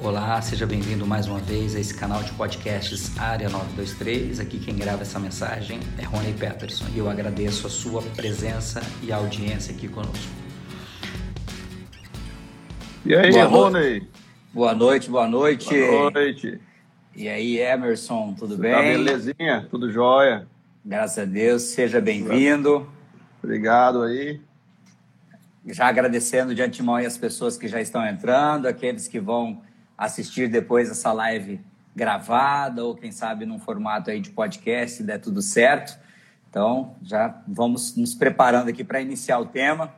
Olá, seja bem-vindo mais uma vez a esse canal de podcasts Área 923. Aqui quem grava essa mensagem é Rony Peterson e eu agradeço a sua presença e audiência aqui conosco. E aí, boa Rony? Boa noite, boa noite. Boa noite. E aí, Emerson, tudo Você bem? Tá belezinha, tudo jóia. Graças a Deus, seja bem-vindo. Obrigado aí. Já agradecendo de antemão as pessoas que já estão entrando, aqueles que vão assistir depois essa live gravada ou quem sabe num formato aí de podcast, se der tudo certo. Então, já vamos nos preparando aqui para iniciar o tema.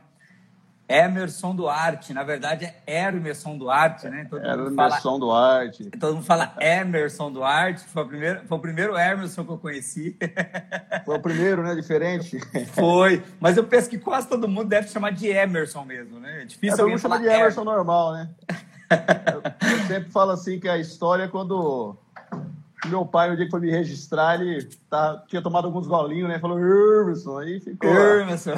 Emerson Duarte, na verdade é Emerson Duarte, né? Todo Emerson Duarte. Todo mundo fala Emerson Duarte, foi o, primeiro, foi o primeiro Emerson que eu conheci. Foi o primeiro, né? Diferente. Foi, mas eu penso que quase todo mundo deve chamar de Emerson mesmo, né? É difícil é, alguém falar de Emerson Emerson normal, né? Eu, eu sempre falo assim que a história é quando meu pai, no dia que foi me registrar, ele tá, tinha tomado alguns golinhos, né? Falou, Irmson, aí ficou. Irmson.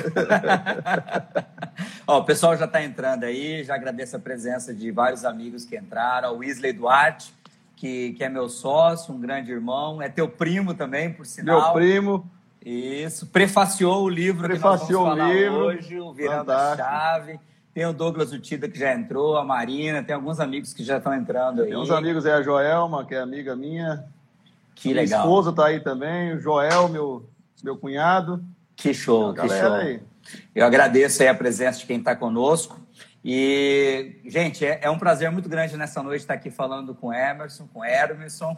Ó, o pessoal já está entrando aí, já agradeço a presença de vários amigos que entraram. O Wesley Duarte, que, que é meu sócio, um grande irmão, é teu primo também, por sinal. Meu primo. Isso, prefaciou o livro prefaciou que nós vamos falar livro. hoje, o Virando Fantástico. a Chave. Tem o Douglas Utida que já entrou, a Marina, tem alguns amigos que já estão entrando aí. Tem uns amigos, é a Joelma, que é amiga minha. Que minha legal. Minha esposa está aí também, o Joel, meu, meu cunhado. Que show, que show. Aí. Eu agradeço aí a presença de quem está conosco. E, gente, é, é, um prazer muito grande nessa noite estar aqui falando com Emerson, com Emerson.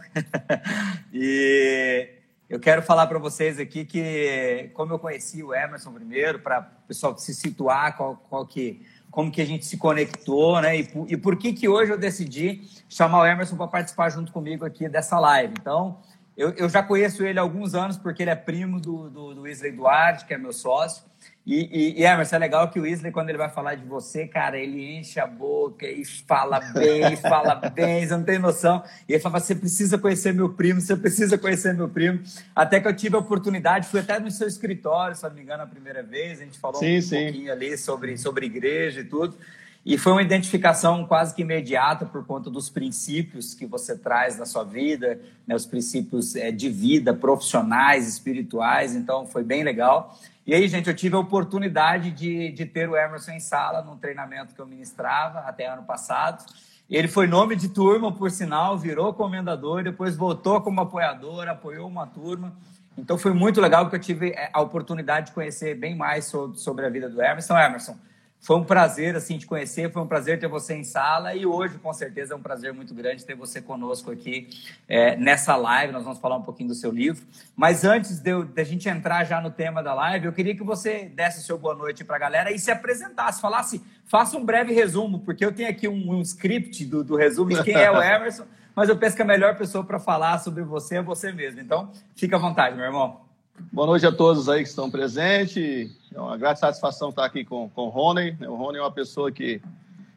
e eu quero falar para vocês aqui que, como eu conheci o Emerson primeiro, para o pessoal se situar, qual, qual que como que a gente se conectou, né? E, e por que que hoje eu decidi chamar o Emerson para participar junto comigo aqui dessa live. Então, eu, eu, já conheço ele há alguns anos, porque ele é primo do, do, do Wesley Duarte, que é meu sócio. E, e, e, Emerson, é legal que o Wesley, quando ele vai falar de você, cara, ele enche a boca e fala bem, fala bem, você não tem noção. E ele fala: você precisa conhecer meu primo, você precisa conhecer meu primo. Até que eu tive a oportunidade, fui até no seu escritório, se não me engano, a primeira vez, a gente falou sim, um sim. pouquinho ali sobre, sobre igreja e tudo. E foi uma identificação quase que imediata por conta dos princípios que você traz na sua vida, né, os princípios é, de vida, profissionais, espirituais. Então, foi bem legal. E aí, gente, eu tive a oportunidade de, de ter o Emerson em sala num treinamento que eu ministrava até ano passado. Ele foi nome de turma, por sinal, virou comendador, depois voltou como apoiador, apoiou uma turma. Então foi muito legal porque eu tive é, a oportunidade de conhecer bem mais sobre, sobre a vida do Emerson. Emerson, foi um prazer assim te conhecer, foi um prazer ter você em sala e hoje com certeza é um prazer muito grande ter você conosco aqui é, nessa live. Nós vamos falar um pouquinho do seu livro, mas antes de, de, a gente entrar já no tema da live, eu queria que você desse o seu boa noite para a galera e se apresentasse, falasse, faça um breve resumo, porque eu tenho aqui um, um script do, do resumo de quem é o Emerson, mas eu penso que a melhor pessoa para falar sobre você é você mesmo. Então, fica à vontade, meu irmão. Boa noite a todos aí que estão presentes. É uma grande satisfação estar aqui com, com o Rony. O Rony é uma pessoa que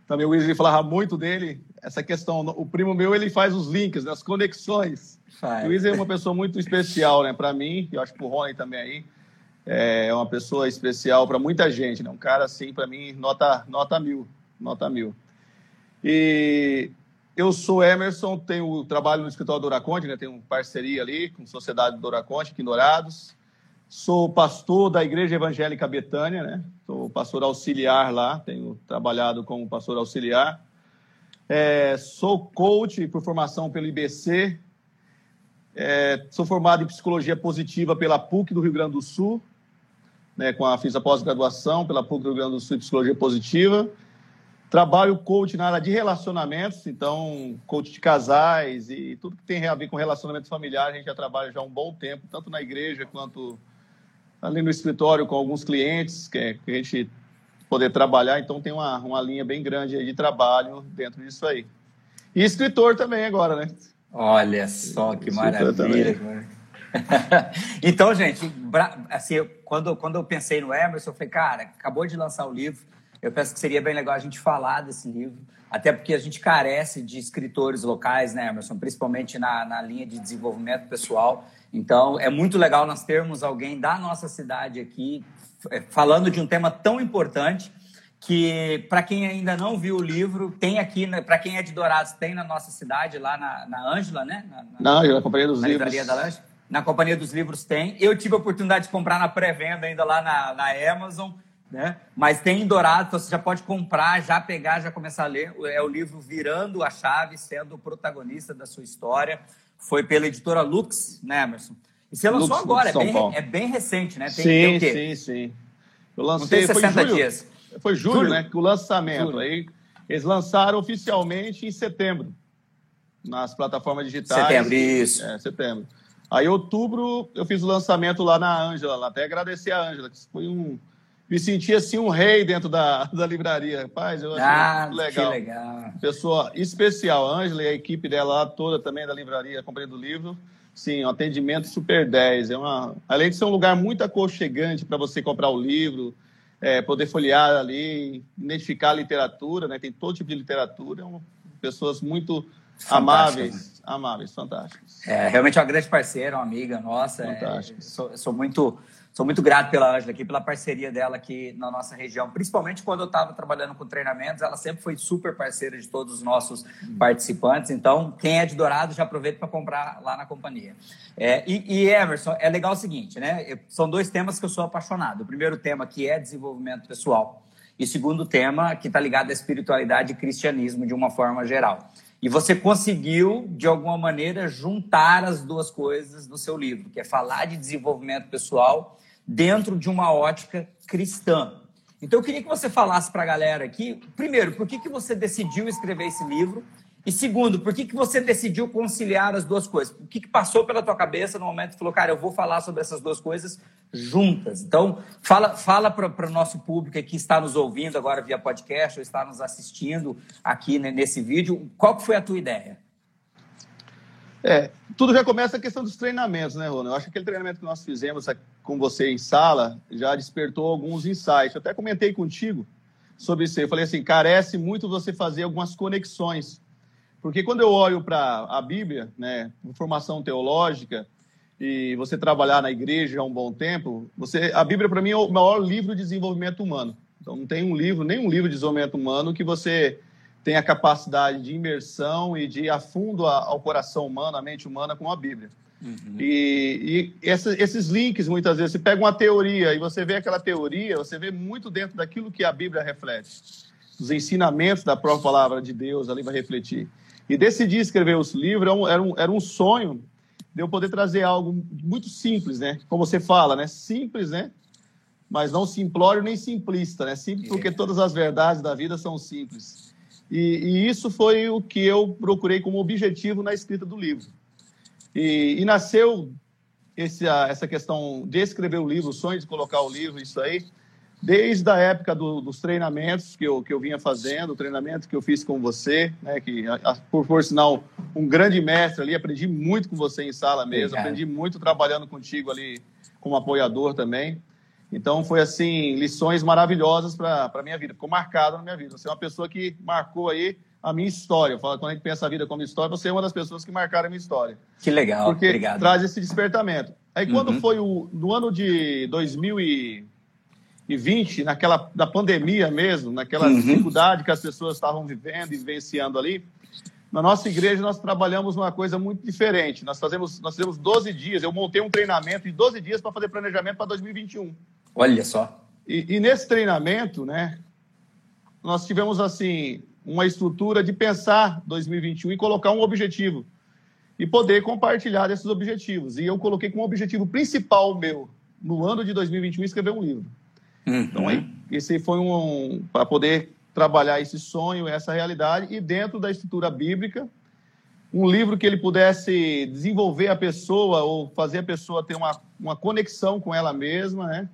também o Wesley falava muito dele. Essa questão, o primo meu, ele faz os links, né, as conexões. Faz. O Wesley é uma pessoa muito especial, né, para mim, e eu acho que o Rony também aí. É uma pessoa especial para muita gente, né? Um cara assim, para mim, nota, nota mil, nota mil. E eu sou Emerson, tenho trabalho no escritório do Oraconte, né? Tenho parceria ali com a Sociedade do Oraconte, aqui em Dourados. Sou pastor da Igreja Evangélica Betânia, né? Sou pastor auxiliar lá, tenho trabalhado como pastor auxiliar. É, sou coach por formação pelo IBC. É, sou formado em psicologia positiva pela PUC do Rio Grande do Sul, né? Com a fiz a pós-graduação pela PUC do Rio Grande do Sul em psicologia positiva. Trabalho coach na área de relacionamentos, então coach de casais e tudo que tem a ver com relacionamento familiar, a gente já trabalha já há um bom tempo, tanto na igreja quanto ali no escritório com alguns clientes, que, é, que a gente poder trabalhar, então tem uma, uma linha bem grande de trabalho dentro disso aí. E escritor também agora, né? Olha só que maravilha. então, gente, assim, quando, quando eu pensei no Emerson, eu falei, cara, acabou de lançar o livro, eu penso que seria bem legal a gente falar desse livro, até porque a gente carece de escritores locais, né, Emerson? Principalmente na, na linha de desenvolvimento pessoal. Então, é muito legal nós termos alguém da nossa cidade aqui é, falando de um tema tão importante que para quem ainda não viu o livro, tem aqui, né, para quem é de Dourados, tem na nossa cidade, lá na Ângela, né? Na, Companhia dos na Livros. Da na Companhia dos Livros tem. Eu tive a oportunidade de comprar na pré-venda ainda lá na, na Amazon, né? Mas tem em Dourados, então você já pode comprar, já pegar, já começar a ler. É o livro Virando a Chave, sendo o protagonista da sua história. Foi pela editora Lux, né, Emerson? E você lançou Lux, agora, Lux, é, bem, é, bem, recente, né? Tem, sim, tem sim, sim. Eu lancei, Não tem 60 foi dias. Foi julho, julho. né? Que o lançamento. Julho. Aí eles lançaram oficialmente em setembro nas plataformas digitais. Setembro, isso. É, setembro. Aí, em outubro, eu fiz o lançamento lá na Ângela, até agradecer a Ângela, que foi um. Me senti assim um rei dentro da, da livraria. Rapaz, eu achei ah, muito legal. Que legal. Pessoa especial, a Ângela e a equipe dela lá toda também da livraria, comprei do livro. Sim, um atendimento super 10. É uma... Além de ser um lugar muito aconchegante para você comprar o livro, é, poder folhear ali, identificar a literatura, né? Tem todo tipo de literatura, pessoas muito amáveis, amáveis, fantásticas. É, realmente é uma grande parceira, uma amiga nossa. É, sou, sou, muito Sou muito grato pela Ângela aqui, pela parceria dela aqui na nossa região, principalmente quando eu estava trabalhando com treinamentos, ela sempre foi super parceira de todos os nossos participantes. Então, quem é de Dourado já aproveita para comprar lá na companhia. É, e, e, Emerson, é legal o seguinte, né? São dois temas que eu sou apaixonado. O primeiro tema que é desenvolvimento pessoal e o segundo tema que está ligado à espiritualidade e cristianismo de uma forma geral. E você conseguiu, de alguma maneira, juntar as duas coisas no seu livro, que é falar de desenvolvimento pessoal dentro de uma ótica cristã. Então, eu queria que você falasse para a galera aqui, primeiro, por que, que você decidiu escrever esse livro? E segundo, por que, que você decidiu conciliar as duas coisas? O que, que passou pela tua cabeça no momento que falou, cara, eu vou falar sobre essas duas coisas juntas? Então, fala, fala para o nosso público que está nos ouvindo agora via podcast ou está nos assistindo aqui né, nesse vídeo, qual que foi a tua ideia? É, tudo já começa a questão dos treinamentos, né, Rona? Eu acho que aquele treinamento que nós fizemos com você em sala já despertou alguns insights. Eu até comentei contigo sobre isso. Eu falei assim, carece muito você fazer algumas conexões. Porque quando eu olho para a Bíblia, né, formação teológica, e você trabalhar na igreja há um bom tempo, você, a Bíblia para mim é o maior livro de desenvolvimento humano. Então não tem um livro, nenhum livro de desenvolvimento humano que você tem a capacidade de imersão e de ir a fundo ao coração humano, à mente humana, com a Bíblia. Uhum. E, e essa, esses links, muitas vezes, você pega uma teoria e você vê aquela teoria, você vê muito dentro daquilo que a Bíblia reflete, os ensinamentos da própria palavra de Deus ali vai refletir. E decidir escrever os livros era um, era um, era um sonho de eu poder trazer algo muito simples, né? Como você fala, né? Simples, né? Mas não simplório nem simplista, né? Simples porque todas as verdades da vida são simples. E, e, isso foi o que eu procurei como objetivo na escrita do livro. E, e nasceu esse, essa questão de escrever o livro, o sonho de colocar o livro, isso aí, desde a época do, dos treinamentos que eu, que eu vinha fazendo, o treinamento que eu fiz com você, né, que, por, por sinal, um grande mestre ali, aprendi muito com você em sala mesmo, Obrigado. aprendi muito trabalhando contigo ali como apoiador também. Então, foi assim, lições maravilhosas para a minha vida, ficou marcado na minha vida. Você é uma pessoa que marcou aí a minha história. Fala, quando a gente pensa a vida como história, você é uma das pessoas que marcaram a minha história. Que legal, Porque obrigado. traz esse despertamento. Aí, quando uhum. foi o, no ano de 2020, naquela da pandemia mesmo, naquela uhum. dificuldade que as pessoas estavam vivendo e vivenciando ali, na nossa igreja, nós trabalhamos uma coisa muito diferente. Nós fazemos, nós fizemos 12 dias. Eu montei um treinamento de 12 dias para fazer planejamento para 2021. Olha só. E, e, nesse treinamento, né, nós tivemos assim uma estrutura de pensar 2021 e colocar um objetivo e poder compartilhar desses objetivos. E eu coloquei como objetivo principal meu no ano de 2021 escrever um livro. Uhum. Então, aí, esse foi um para poder trabalhar esse sonho, essa realidade, e dentro da estrutura bíblica, um livro que ele pudesse desenvolver a pessoa ou fazer a pessoa ter uma, uma conexão com ela mesma, né?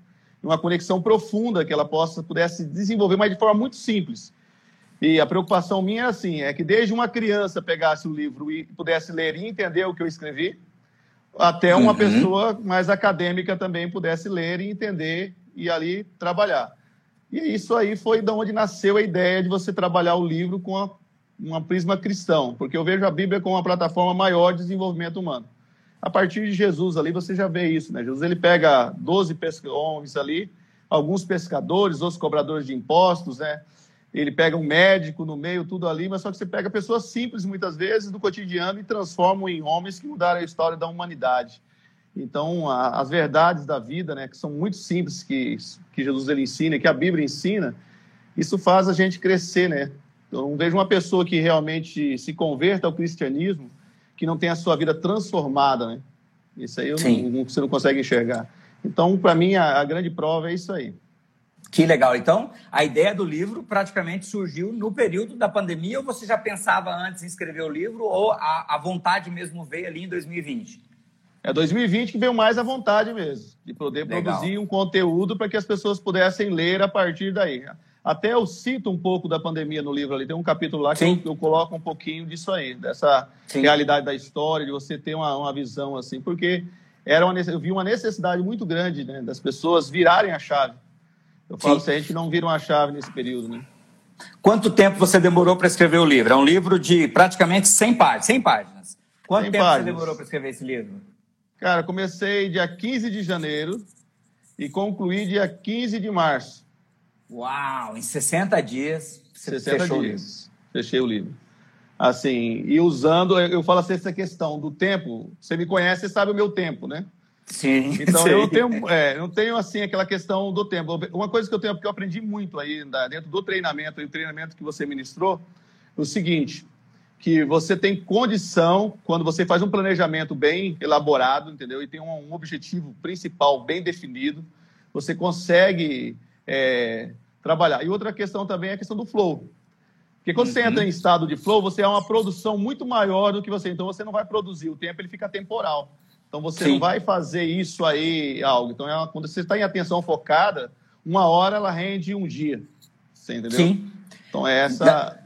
Uma conexão profunda que ela possa pudesse desenvolver, mas de forma muito simples. E a preocupação minha é assim, é que desde uma criança pegasse o livro e pudesse ler e entender o que eu escrevi, até uma uhum. pessoa mais acadêmica também pudesse ler e entender e ali trabalhar. E isso aí foi de onde nasceu a ideia de você trabalhar o livro com a, uma prisma cristão, porque eu vejo a Bíblia como uma plataforma maior de desenvolvimento humano. A partir de Jesus ali você já vê isso, né? Jesus ele pega 12 homens ali, alguns pescadores, outros cobradores de impostos, né? Ele pega um médico no meio, tudo ali, mas só que você pega pessoas simples, muitas vezes, do cotidiano e transforma em homens que mudaram a história da humanidade. Então, a, as verdades da vida, né, que são muito simples, que, que Jesus ele ensina, que a Bíblia ensina, isso faz a gente crescer, né? Eu não vejo uma pessoa que realmente se converta ao cristianismo que não tenha a sua vida transformada, né? Isso aí não, não, você não consegue enxergar. Então, para mim, a, a grande prova é isso aí. Que legal. Então, a ideia do livro praticamente surgiu no período da pandemia, ou você já pensava antes em escrever o livro, ou a, a vontade mesmo veio ali em 2020? É 2020 que veio mais a vontade mesmo, de poder legal. produzir um conteúdo para que as pessoas pudessem ler a partir daí. Até eu cito um pouco da pandemia no livro ali, tem um capítulo lá que eu, eu, coloco um pouquinho disso aí, dessa Sim. realidade da história, de você ter uma, uma visão assim, porque era uma, eu vi uma necessidade muito grande né, das pessoas virarem a chave. Eu falo, Sim. se a gente não vira uma chave nesse período, né? Quanto tempo você demorou para escrever o livro? É um livro de praticamente 100 páginas. 100 páginas. Quanto 100 tempo páginas. você demorou para escrever esse livro? Cara, comecei dia 15 de janeiro e concluí dia 15 de março. Uau, em 60 dias você 60 fechou dias. o livro. Fechei o livro. Assim, e usando, eu falo assim, essa questão do tempo, você me conhece, você sabe o meu tempo, né? Sim. Então sim. eu não tenho, é, não tenho assim aquela questão do tempo. Uma coisa que eu tenho, porque eu aprendi muito aí dentro do treinamento, e o treinamento que você ministrou, é o seguinte, que você tem condição, quando você faz um planejamento bem elaborado, entendeu? E tem um, objetivo principal bem definido, você consegue é, trabalhar. E outra questão também é a questão do flow. Porque quando uhum. você entra em estado de flow, você é uma produção muito maior do que você. Então você não vai produzir, o tempo ele fica temporal. Então você Sim. não vai fazer isso aí algo. Então é uma, quando você está em atenção focada, uma hora ela rende um dia. Você entendeu? Sim. Então é essa.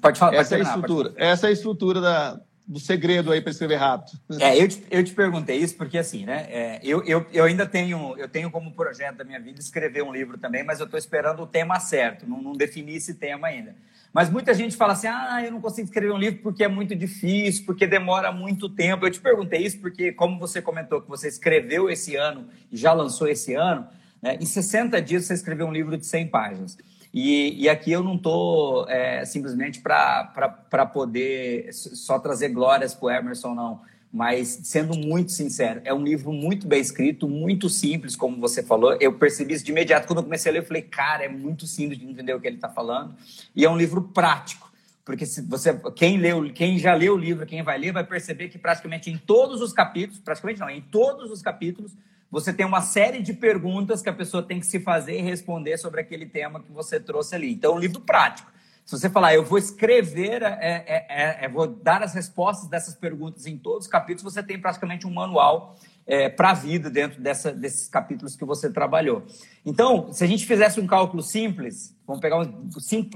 Pode falar. Essa pode é a estrutura. Essa é a estrutura da, do segredo aí para escrever rápido. É, eu te, eu te perguntei isso porque, assim, né? É, eu, eu, eu ainda tenho, eu tenho como projeto da minha vida escrever um livro também, mas eu estou esperando o tema certo, não, não defini esse tema ainda. Mas muita gente fala assim: ah, eu não consigo escrever um livro porque é muito difícil, porque demora muito tempo. Eu te perguntei isso porque, como você comentou que você escreveu esse ano e já lançou esse ano, né, em 60 dias você escreveu um livro de 100 páginas. E, e aqui eu não estou é, simplesmente para poder só trazer glórias para o Emerson, não. Mas, sendo muito sincero, é um livro muito bem escrito, muito simples, como você falou. Eu percebi isso de imediato. Quando eu comecei a ler, eu falei, cara, é muito simples de entender o que ele está falando. E é um livro prático. Porque se você, quem, leu, quem já leu o livro, quem vai ler, vai perceber que praticamente em todos os capítulos, praticamente não, em todos os capítulos, você tem uma série de perguntas que a pessoa tem que se fazer e responder sobre aquele tema que você trouxe ali. Então, um livro prático. Se você falar, eu vou escrever, é, é, é, é vou dar as respostas dessas perguntas em todos os capítulos, você tem praticamente um manual é, para a vida dentro dessa, desses capítulos que você trabalhou. Então, se a gente fizesse um cálculo simples, vamos pegar um,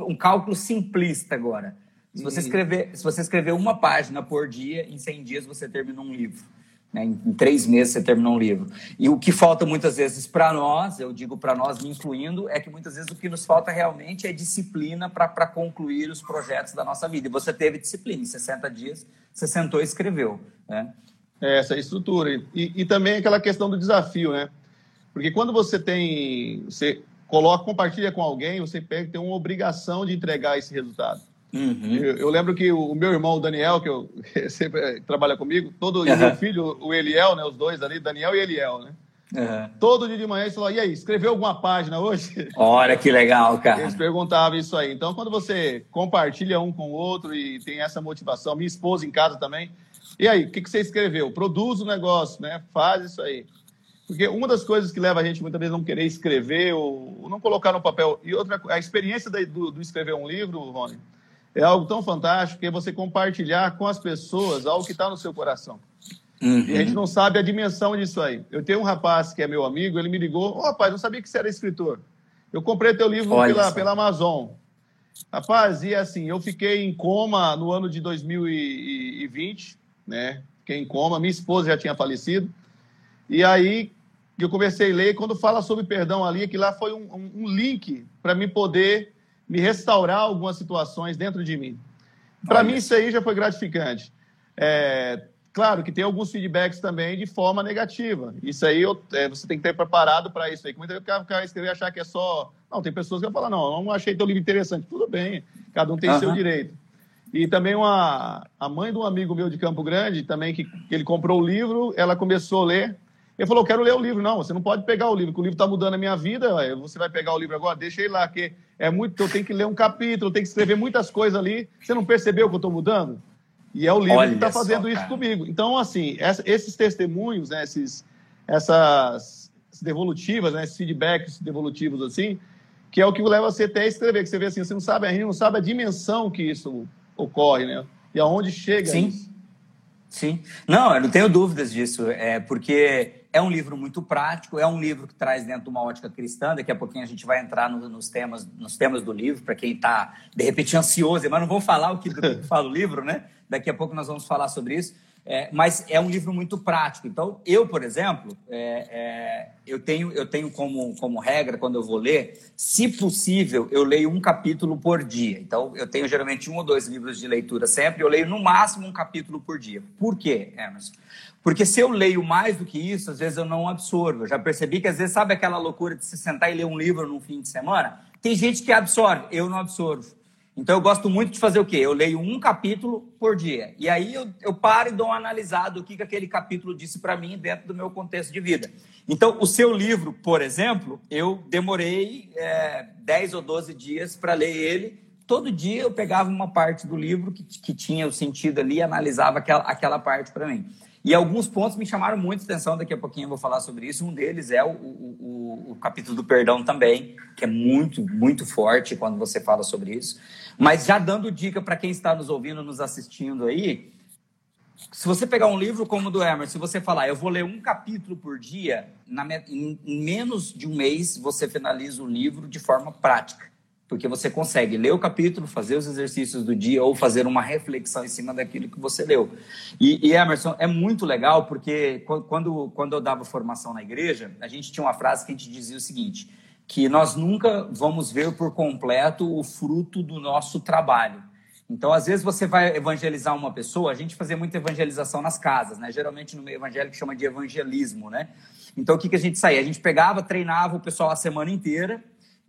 um cálculo simplista agora. Se você, uhum. escrever, se você escrever uma página por dia, em 100 dias você termina um livro. Né? Em, três meses você terminou um livro. E o que falta muitas vezes para nós, eu digo para nós, me incluindo, é que muitas vezes o que nos falta realmente é disciplina para concluir os projetos da nossa vida. E você teve disciplina, em 60 dias você sentou e escreveu. Né? É, essa estrutura. E, e também aquela questão do desafio, né? Porque quando você tem. Você coloca, compartilha com alguém, você tem uma obrigação de entregar esse resultado. Uhum. Eu, eu, lembro que o, meu irmão, o Daniel, que eu, sempre eh, trabalha comigo, todo uhum. e meu filho, o Eliel, né, os dois ali, Daniel e Eliel, né? Uhum. Todo dia de manhã eles falavam, e aí, escreveu alguma página hoje? Olha que legal, cara. Eles perguntavam isso aí. Então, quando você compartilha um com o outro e tem essa motivação, minha esposa em casa também, e aí, o que, que você escreveu? Produz o negócio, né? Faz isso aí. Porque uma das coisas que leva a gente muitas vezes a não querer escrever ou não colocar no papel, e outra, a experiência do, do escrever um livro, Rony, é algo tão fantástico que é você compartilhar com as pessoas algo que está no seu coração. Uhum. E a gente não sabe a dimensão disso aí. Eu tenho um rapaz que é meu amigo, ele me ligou, oh, rapaz, não sabia que você era escritor. Eu comprei teu livro pela, pela Amazon. Rapaz, e assim, eu fiquei em coma no ano de 2020, né? Fiquei em coma, minha esposa já tinha falecido. E aí eu comecei a ler, quando fala sobre perdão ali, que lá foi um, um, um link para me poder me restaurar algumas situações dentro de mim. Para mim, isso aí já foi gratificante. É, claro que tem alguns feedbacks também de forma negativa. Isso aí eu, é, você tem que ter preparado para isso aí. Muita gente vai escrever e achar que é só. Não, tem pessoas que vão falar, não, não achei teu livro interessante. Tudo bem, cada um tem uhum. seu direito. E também uma, a mãe de um amigo meu de Campo Grande, também, que, que ele comprou o livro, ela começou a ler. Ele falou: quero ler o livro. Não, você não pode pegar o livro, porque o livro está mudando a minha vida. Você vai pegar o livro agora, deixa ele lá, que é muito. Eu tenho que ler um capítulo, eu tenho que escrever muitas coisas ali. Você não percebeu que eu estou mudando? E é o livro Olha que está fazendo só, isso comigo. Então, assim, essa, esses testemunhos, né, esses, essas devolutivas, né, esses feedbacks devolutivos, assim, que é o que leva você até a escrever, que você vê assim, você não sabe, a gente não sabe a dimensão que isso ocorre, né? E aonde chega Sim. isso. Sim. Não, eu não tenho dúvidas disso. É porque é um livro muito prático, é um livro que traz dentro de uma ótica cristã. Daqui a pouquinho a gente vai entrar no, nos, temas, nos temas do livro, para quem está, de repente, ansioso, mas não vou falar o que, do que fala o livro, né? Daqui a pouco nós vamos falar sobre isso. É, mas é um livro muito prático. Então, eu, por exemplo, é, é, eu tenho, eu tenho como, como regra, quando eu vou ler, se possível, eu leio um capítulo por dia. Então, eu tenho geralmente um ou dois livros de leitura sempre, eu leio no máximo um capítulo por dia. Por quê, Emerson? Porque se eu leio mais do que isso, às vezes eu não absorvo. Eu já percebi que às vezes, sabe aquela loucura de se sentar e ler um livro num fim de semana? Tem gente que absorve, eu não absorvo. Então, eu gosto muito de fazer o quê? Eu leio um capítulo por dia. E aí eu, eu paro e dou uma analisada do que, que aquele capítulo disse para mim dentro do meu contexto de vida. Então, o seu livro, por exemplo, eu demorei é, 10 ou 12 dias para ler ele. Todo dia eu pegava uma parte do livro que, que tinha o sentido ali e analisava aquela, aquela parte para mim. E alguns pontos me chamaram muito atenção, daqui a pouquinho eu vou falar sobre isso. Um deles é o, o, o, o capítulo do perdão também, que é muito, muito forte quando você fala sobre isso. Mas já dando dica para quem está nos ouvindo, nos assistindo aí, se você pegar um livro como o do Emerson, se você falar, eu vou ler um capítulo por dia, na, em menos de um mês você finaliza o livro de forma prática. Porque você consegue ler o capítulo, fazer os exercícios do dia ou fazer uma reflexão em cima daquilo que você leu. E, e Emerson, é muito legal porque quando, quando eu dava formação na igreja, a gente tinha uma frase que a gente dizia o seguinte: que nós nunca vamos ver por completo o fruto do nosso trabalho. Então, às vezes, você vai evangelizar uma pessoa, a gente fazia muita evangelização nas casas, né? Geralmente no meio evangélico chama de evangelismo, né? Então, o que, que a gente saía? A gente pegava, treinava o pessoal a semana inteira,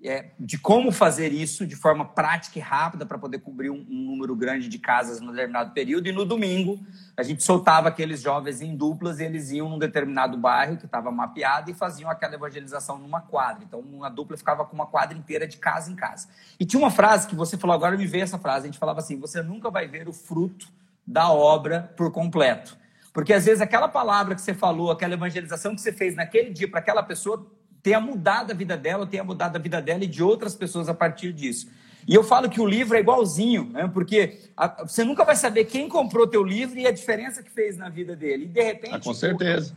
é, de como fazer isso de forma prática e rápida para poder cobrir um, um, número grande de casas no determinado período. E no domingo, a gente soltava aqueles jovens em duplas e eles iam num determinado bairro que estava mapeado e faziam aquela evangelização numa quadra. Então, uma dupla ficava com uma quadra inteira de casa em casa. E tinha uma frase que você falou, agora me veio essa frase, a gente falava assim, você nunca vai ver o fruto da obra por completo. Porque às vezes aquela palavra que você falou, aquela evangelização que você fez naquele dia para aquela pessoa tenha mudado a vida dela, tenha mudado a vida dela e de outras pessoas a partir disso. E eu falo que o livro é igualzinho, né? porque a, você nunca vai saber quem comprou teu livro e a diferença que fez na vida dele. E de repente. Ah, com certeza.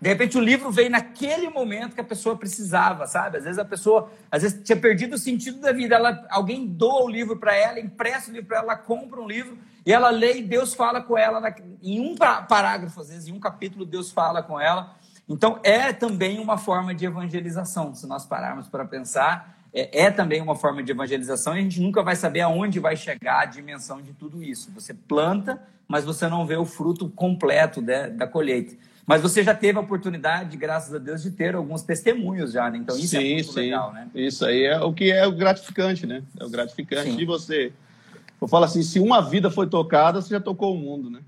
De repente o livro veio naquele momento que a pessoa precisava, sabe? Às vezes a pessoa, às vezes tinha perdido o sentido da vida. Ela, alguém doa o livro para ela, empresta o livro para ela, ela compra um livro e ela lê e Deus fala com ela na, em um parágrafo, às vezes em um capítulo Deus fala com ela então, é também uma forma de evangelização, se nós pararmos para pensar, é, é, também uma forma de evangelização e a gente nunca vai saber aonde vai chegar a dimensão de tudo isso. Você planta, mas você não vê o fruto completo da, da colheita. Mas você já teve a oportunidade, graças a Deus, de ter alguns testemunhos já, né? Então isso é sim, é muito sim. legal, né? Isso aí é o que é o gratificante, né? É o gratificante sim. de você. Eu falo assim, se uma vida foi tocada, você já tocou o mundo, né?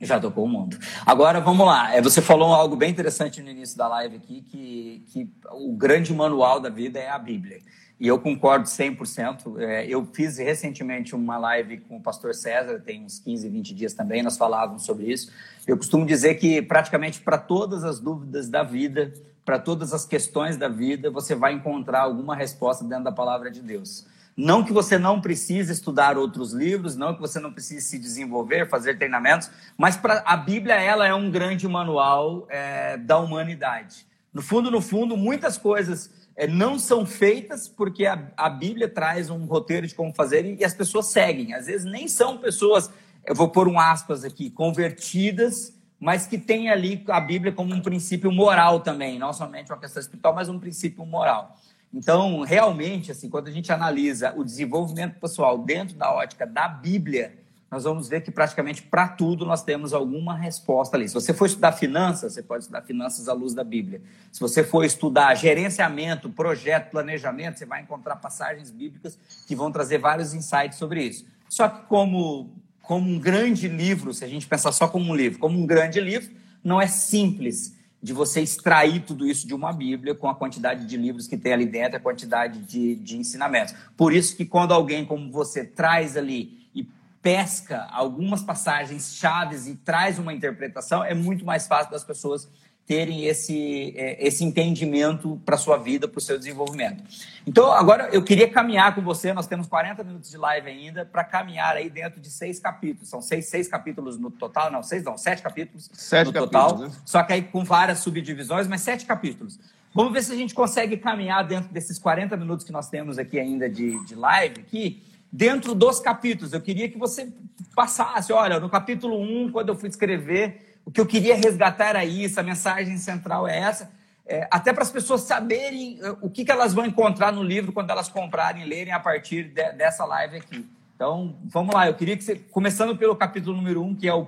Já tocou o mundo. Agora, vamos lá. É, você falou algo bem interessante no início da live aqui, que, que o grande manual da vida é a Bíblia. E eu concordo 100%. É, eu fiz recentemente uma live com o pastor César, tem uns 15, 20 dias também, nós falávamos sobre isso. Eu costumo dizer que praticamente para todas as dúvidas da vida, para todas as questões da vida, você vai encontrar alguma resposta dentro da palavra de Deus. Não que você não precise estudar outros livros, não que você não precise se desenvolver, fazer treinamentos, mas pra, a Bíblia ela é um grande manual é, da humanidade. No fundo, no fundo, muitas coisas é, não são feitas porque a, a, Bíblia traz um roteiro de como fazer e, e as pessoas seguem. Às vezes nem são pessoas, eu vou pôr um aspas aqui, convertidas, mas que têm ali a Bíblia como um princípio moral também, não somente uma questão espiritual, mas um princípio moral. Então, realmente, assim, quando a gente analisa o desenvolvimento pessoal dentro da ótica da Bíblia, nós vamos ver que praticamente para tudo nós temos alguma resposta ali. Se você for estudar finanças, você pode estudar finanças à luz da Bíblia. Se você for estudar gerenciamento, projeto, planejamento, você vai encontrar passagens bíblicas que vão trazer vários insights sobre isso. Só que como como um grande livro, se a gente pensar só como um livro, como um grande livro, não é simples de você extrair tudo isso de uma Bíblia com a quantidade de livros que tem ali dentro, a quantidade de, de ensinamentos. Por isso que quando alguém como você traz ali e pesca algumas passagens chaves e traz uma interpretação, é muito mais fácil das pessoas terem esse, é, esse entendimento para a sua vida, para o seu desenvolvimento. Então, agora eu queria caminhar com você, nós temos 40 minutos de live ainda, para caminhar aí dentro de seis capítulos. São seis, seis capítulos no total, não, seis não, sete capítulos sete no capítulos, total. Né? Só que aí com várias subdivisões, mas sete capítulos. Vamos ver se a gente consegue caminhar dentro desses 40 minutos que nós temos aqui ainda de, de live, aqui, dentro dos capítulos. Eu queria que você passasse, olha, no capítulo 1, quando eu fui escrever o que eu queria resgatar era isso, a mensagem central é essa, é, até para as pessoas saberem é, o que, que elas vão encontrar no livro quando elas comprarem e lerem a partir de, dessa live aqui. Então, vamos lá, eu queria que você, começando pelo capítulo número um, que é o.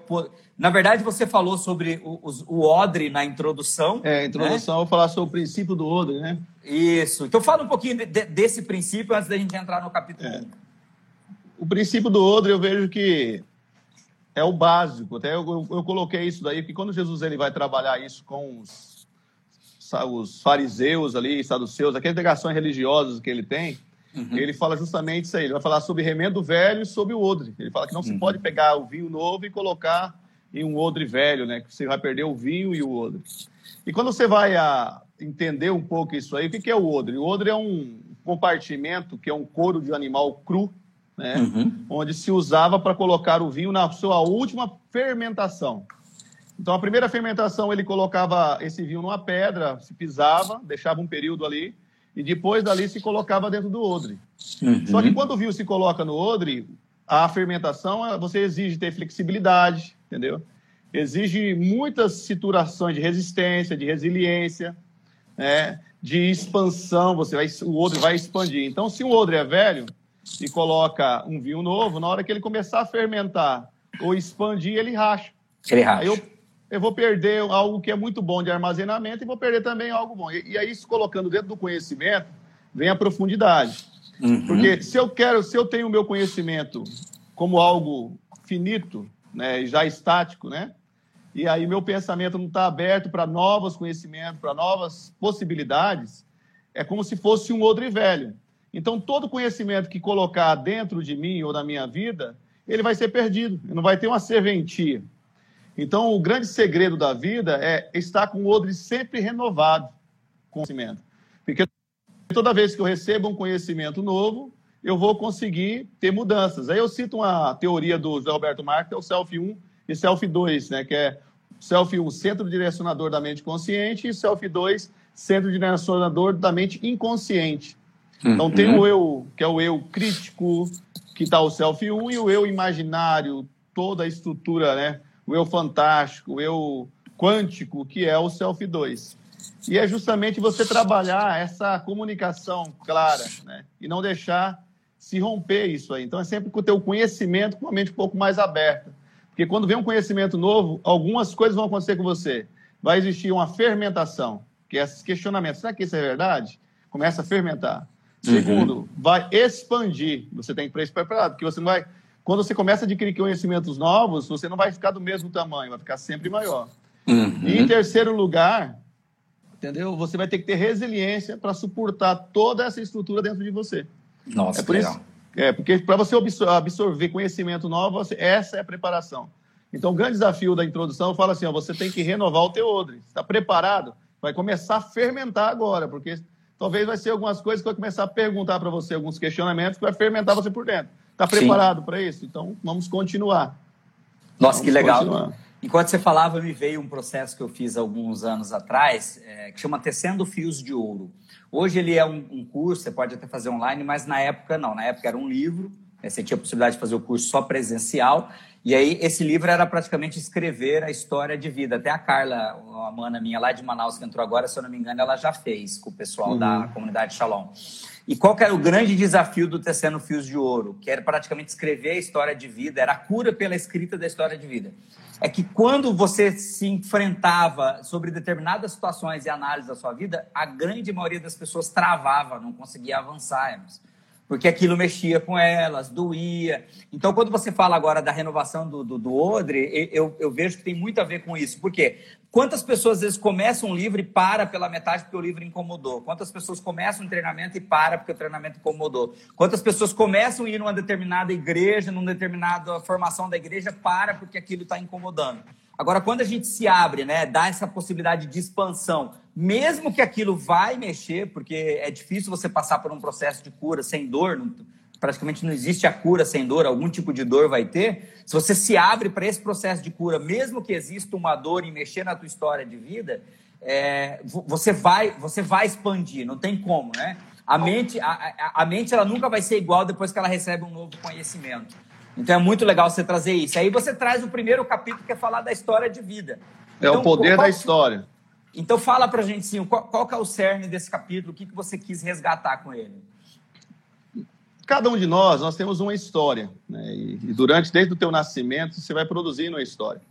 Na verdade, você falou sobre o, o odre na introdução. É, a introdução, né? eu vou falar sobre o princípio do odre, né? Isso. Então, fala um pouquinho de, de, desse princípio antes da gente entrar no capítulo 1. É. Um. O princípio do odre, eu vejo que é o básico. Até eu, eu, eu, coloquei isso daí, porque quando Jesus ele vai trabalhar isso com os, os fariseus ali, saduceus, aquelas delegações religiosas que ele tem, uhum. ele fala justamente isso aí. Ele vai falar sobre remendo velho e sobre o odre. Ele fala que não uhum. se pode pegar o vinho novo e colocar em um odre velho, né? Que você vai perder o vinho e o odre. E quando você vai a entender um pouco isso aí, o que é o odre? O odre é um compartimento que é um couro de animal cru, né? Uhum. onde se usava para colocar o vinho na sua última fermentação. Então, a primeira fermentação, ele colocava esse vinho numa pedra, se pisava, deixava um período ali, e depois dali se colocava dentro do odre. Uhum. Só que quando o vinho se coloca no odre, a fermentação, você exige ter flexibilidade, entendeu? Exige muitas situações de resistência, de resiliência, né? de expansão, você vai, o odre vai expandir. Então, se o odre é velho, e coloca um vinho novo, na hora que ele começar a fermentar ou expandir, ele racha. Ele racha. Aí eu, eu vou perder algo que é muito bom de armazenamento e vou perder também algo bom. E, e aí, isso colocando dentro do conhecimento, vem a profundidade. Uhum. Porque se eu quero, se eu tenho o meu conhecimento como algo finito, né, já estático, né? E aí meu pensamento não está aberto para novos conhecimentos, para novas possibilidades, é como se fosse um odre velho. Então, todo conhecimento que colocar dentro de mim ou da minha vida, ele vai ser perdido, não vai ter uma serventia. Então, o grande segredo da vida é estar com o odre sempre renovado com conhecimento. Porque toda vez que eu recebo um conhecimento novo, eu vou conseguir ter mudanças. Aí eu cito uma teoria do José Roberto Marques, que é o Self 1 e Self 2, né, que é Self 1, centro direcionador da mente consciente, e Self 2, centro direcionador da mente inconsciente. Então tem o uhum. eu, que é o eu crítico, que está o self 1, e o eu imaginário, toda a estrutura, né? O eu fantástico, o eu quântico, que é o self 2. E é justamente você trabalhar essa comunicação clara, né? E não deixar se romper isso aí. Então é sempre com o teu conhecimento com a mente um pouco mais aberta. Porque quando vem um conhecimento novo, algumas coisas vão acontecer com você. Vai existir uma fermentação, que é esse questionamento. Será que isso é verdade? Começa a fermentar. Segundo, uhum. vai expandir. Você tem que estar preparado, porque você não vai. Quando você começa a adquirir conhecimentos novos, você não vai ficar do mesmo tamanho, vai ficar sempre maior. Uhum. E em terceiro lugar, entendeu? Você vai ter que ter resiliência para suportar toda essa estrutura dentro de você. Nossa, é por legal. Isso, é, porque para você absorver conhecimento novo, essa é a preparação. Então, o grande desafio da introdução fala assim: ó, você tem que renovar o teu odre. Está preparado? Vai começar a fermentar agora, porque talvez vai ser algumas coisas que vai começar a perguntar para você, alguns questionamentos que vai fermentar você por dentro. Está preparado para isso? Então, vamos continuar. Nossa, vamos que legal. Continuar. Enquanto você falava, me veio um processo que eu fiz alguns anos atrás, é, que chama Tecendo Fios de Ouro. Hoje ele é um, um, curso, você pode até fazer online, mas na época não. Na época era um livro, né, você tinha a possibilidade de fazer o curso só presencial. E aí, esse livro era praticamente escrever a história de vida. Até a Carla, uma mana minha lá de Manaus, que entrou agora, se eu não me engano, ela já fez com o pessoal uhum. da comunidade Shalom. E qual que era o grande desafio do Tecendo Fios de Ouro? Que era praticamente escrever a história de vida, era a cura pela escrita da história de vida. É que quando você se enfrentava sobre determinadas situações e análise da sua vida, a grande maioria das pessoas travava, não conseguia avançar. Irmãos porque aquilo mexia com elas, doía. Então, quando você fala agora da renovação do, do, do Odre, eu, eu, vejo que tem muito a ver com isso. Por quê? Quantas pessoas às vezes começam um livro e para pela metade porque o livro incomodou? Quantas pessoas começam um treinamento e para porque o treinamento incomodou? Quantas pessoas começam a ir numa determinada igreja, numa determinada formação da igreja, para porque aquilo está incomodando? Agora, quando a gente se abre, né, dá essa possibilidade de expansão, mesmo que aquilo vai mexer, porque é difícil você passar por um processo de cura sem dor, não, praticamente não existe a cura sem dor, algum tipo de dor vai ter. Se você se abre para esse processo de cura, mesmo que exista uma dor em mexer na tua história de vida, é, você vai você vai expandir, não tem como, né? A mente, a, a mente ela nunca vai ser igual depois que ela recebe um novo conhecimento. Então é muito legal você trazer isso. Aí você traz o primeiro capítulo que é falar da história de vida. É então, o poder qual, da história. Então fala pra gente, sim, qual, qual que é o cerne desse capítulo, o que, que você quis resgatar com ele? Cada um de nós, nós temos uma história. Né? E, durante, desde o teu nascimento, você vai produzindo uma história.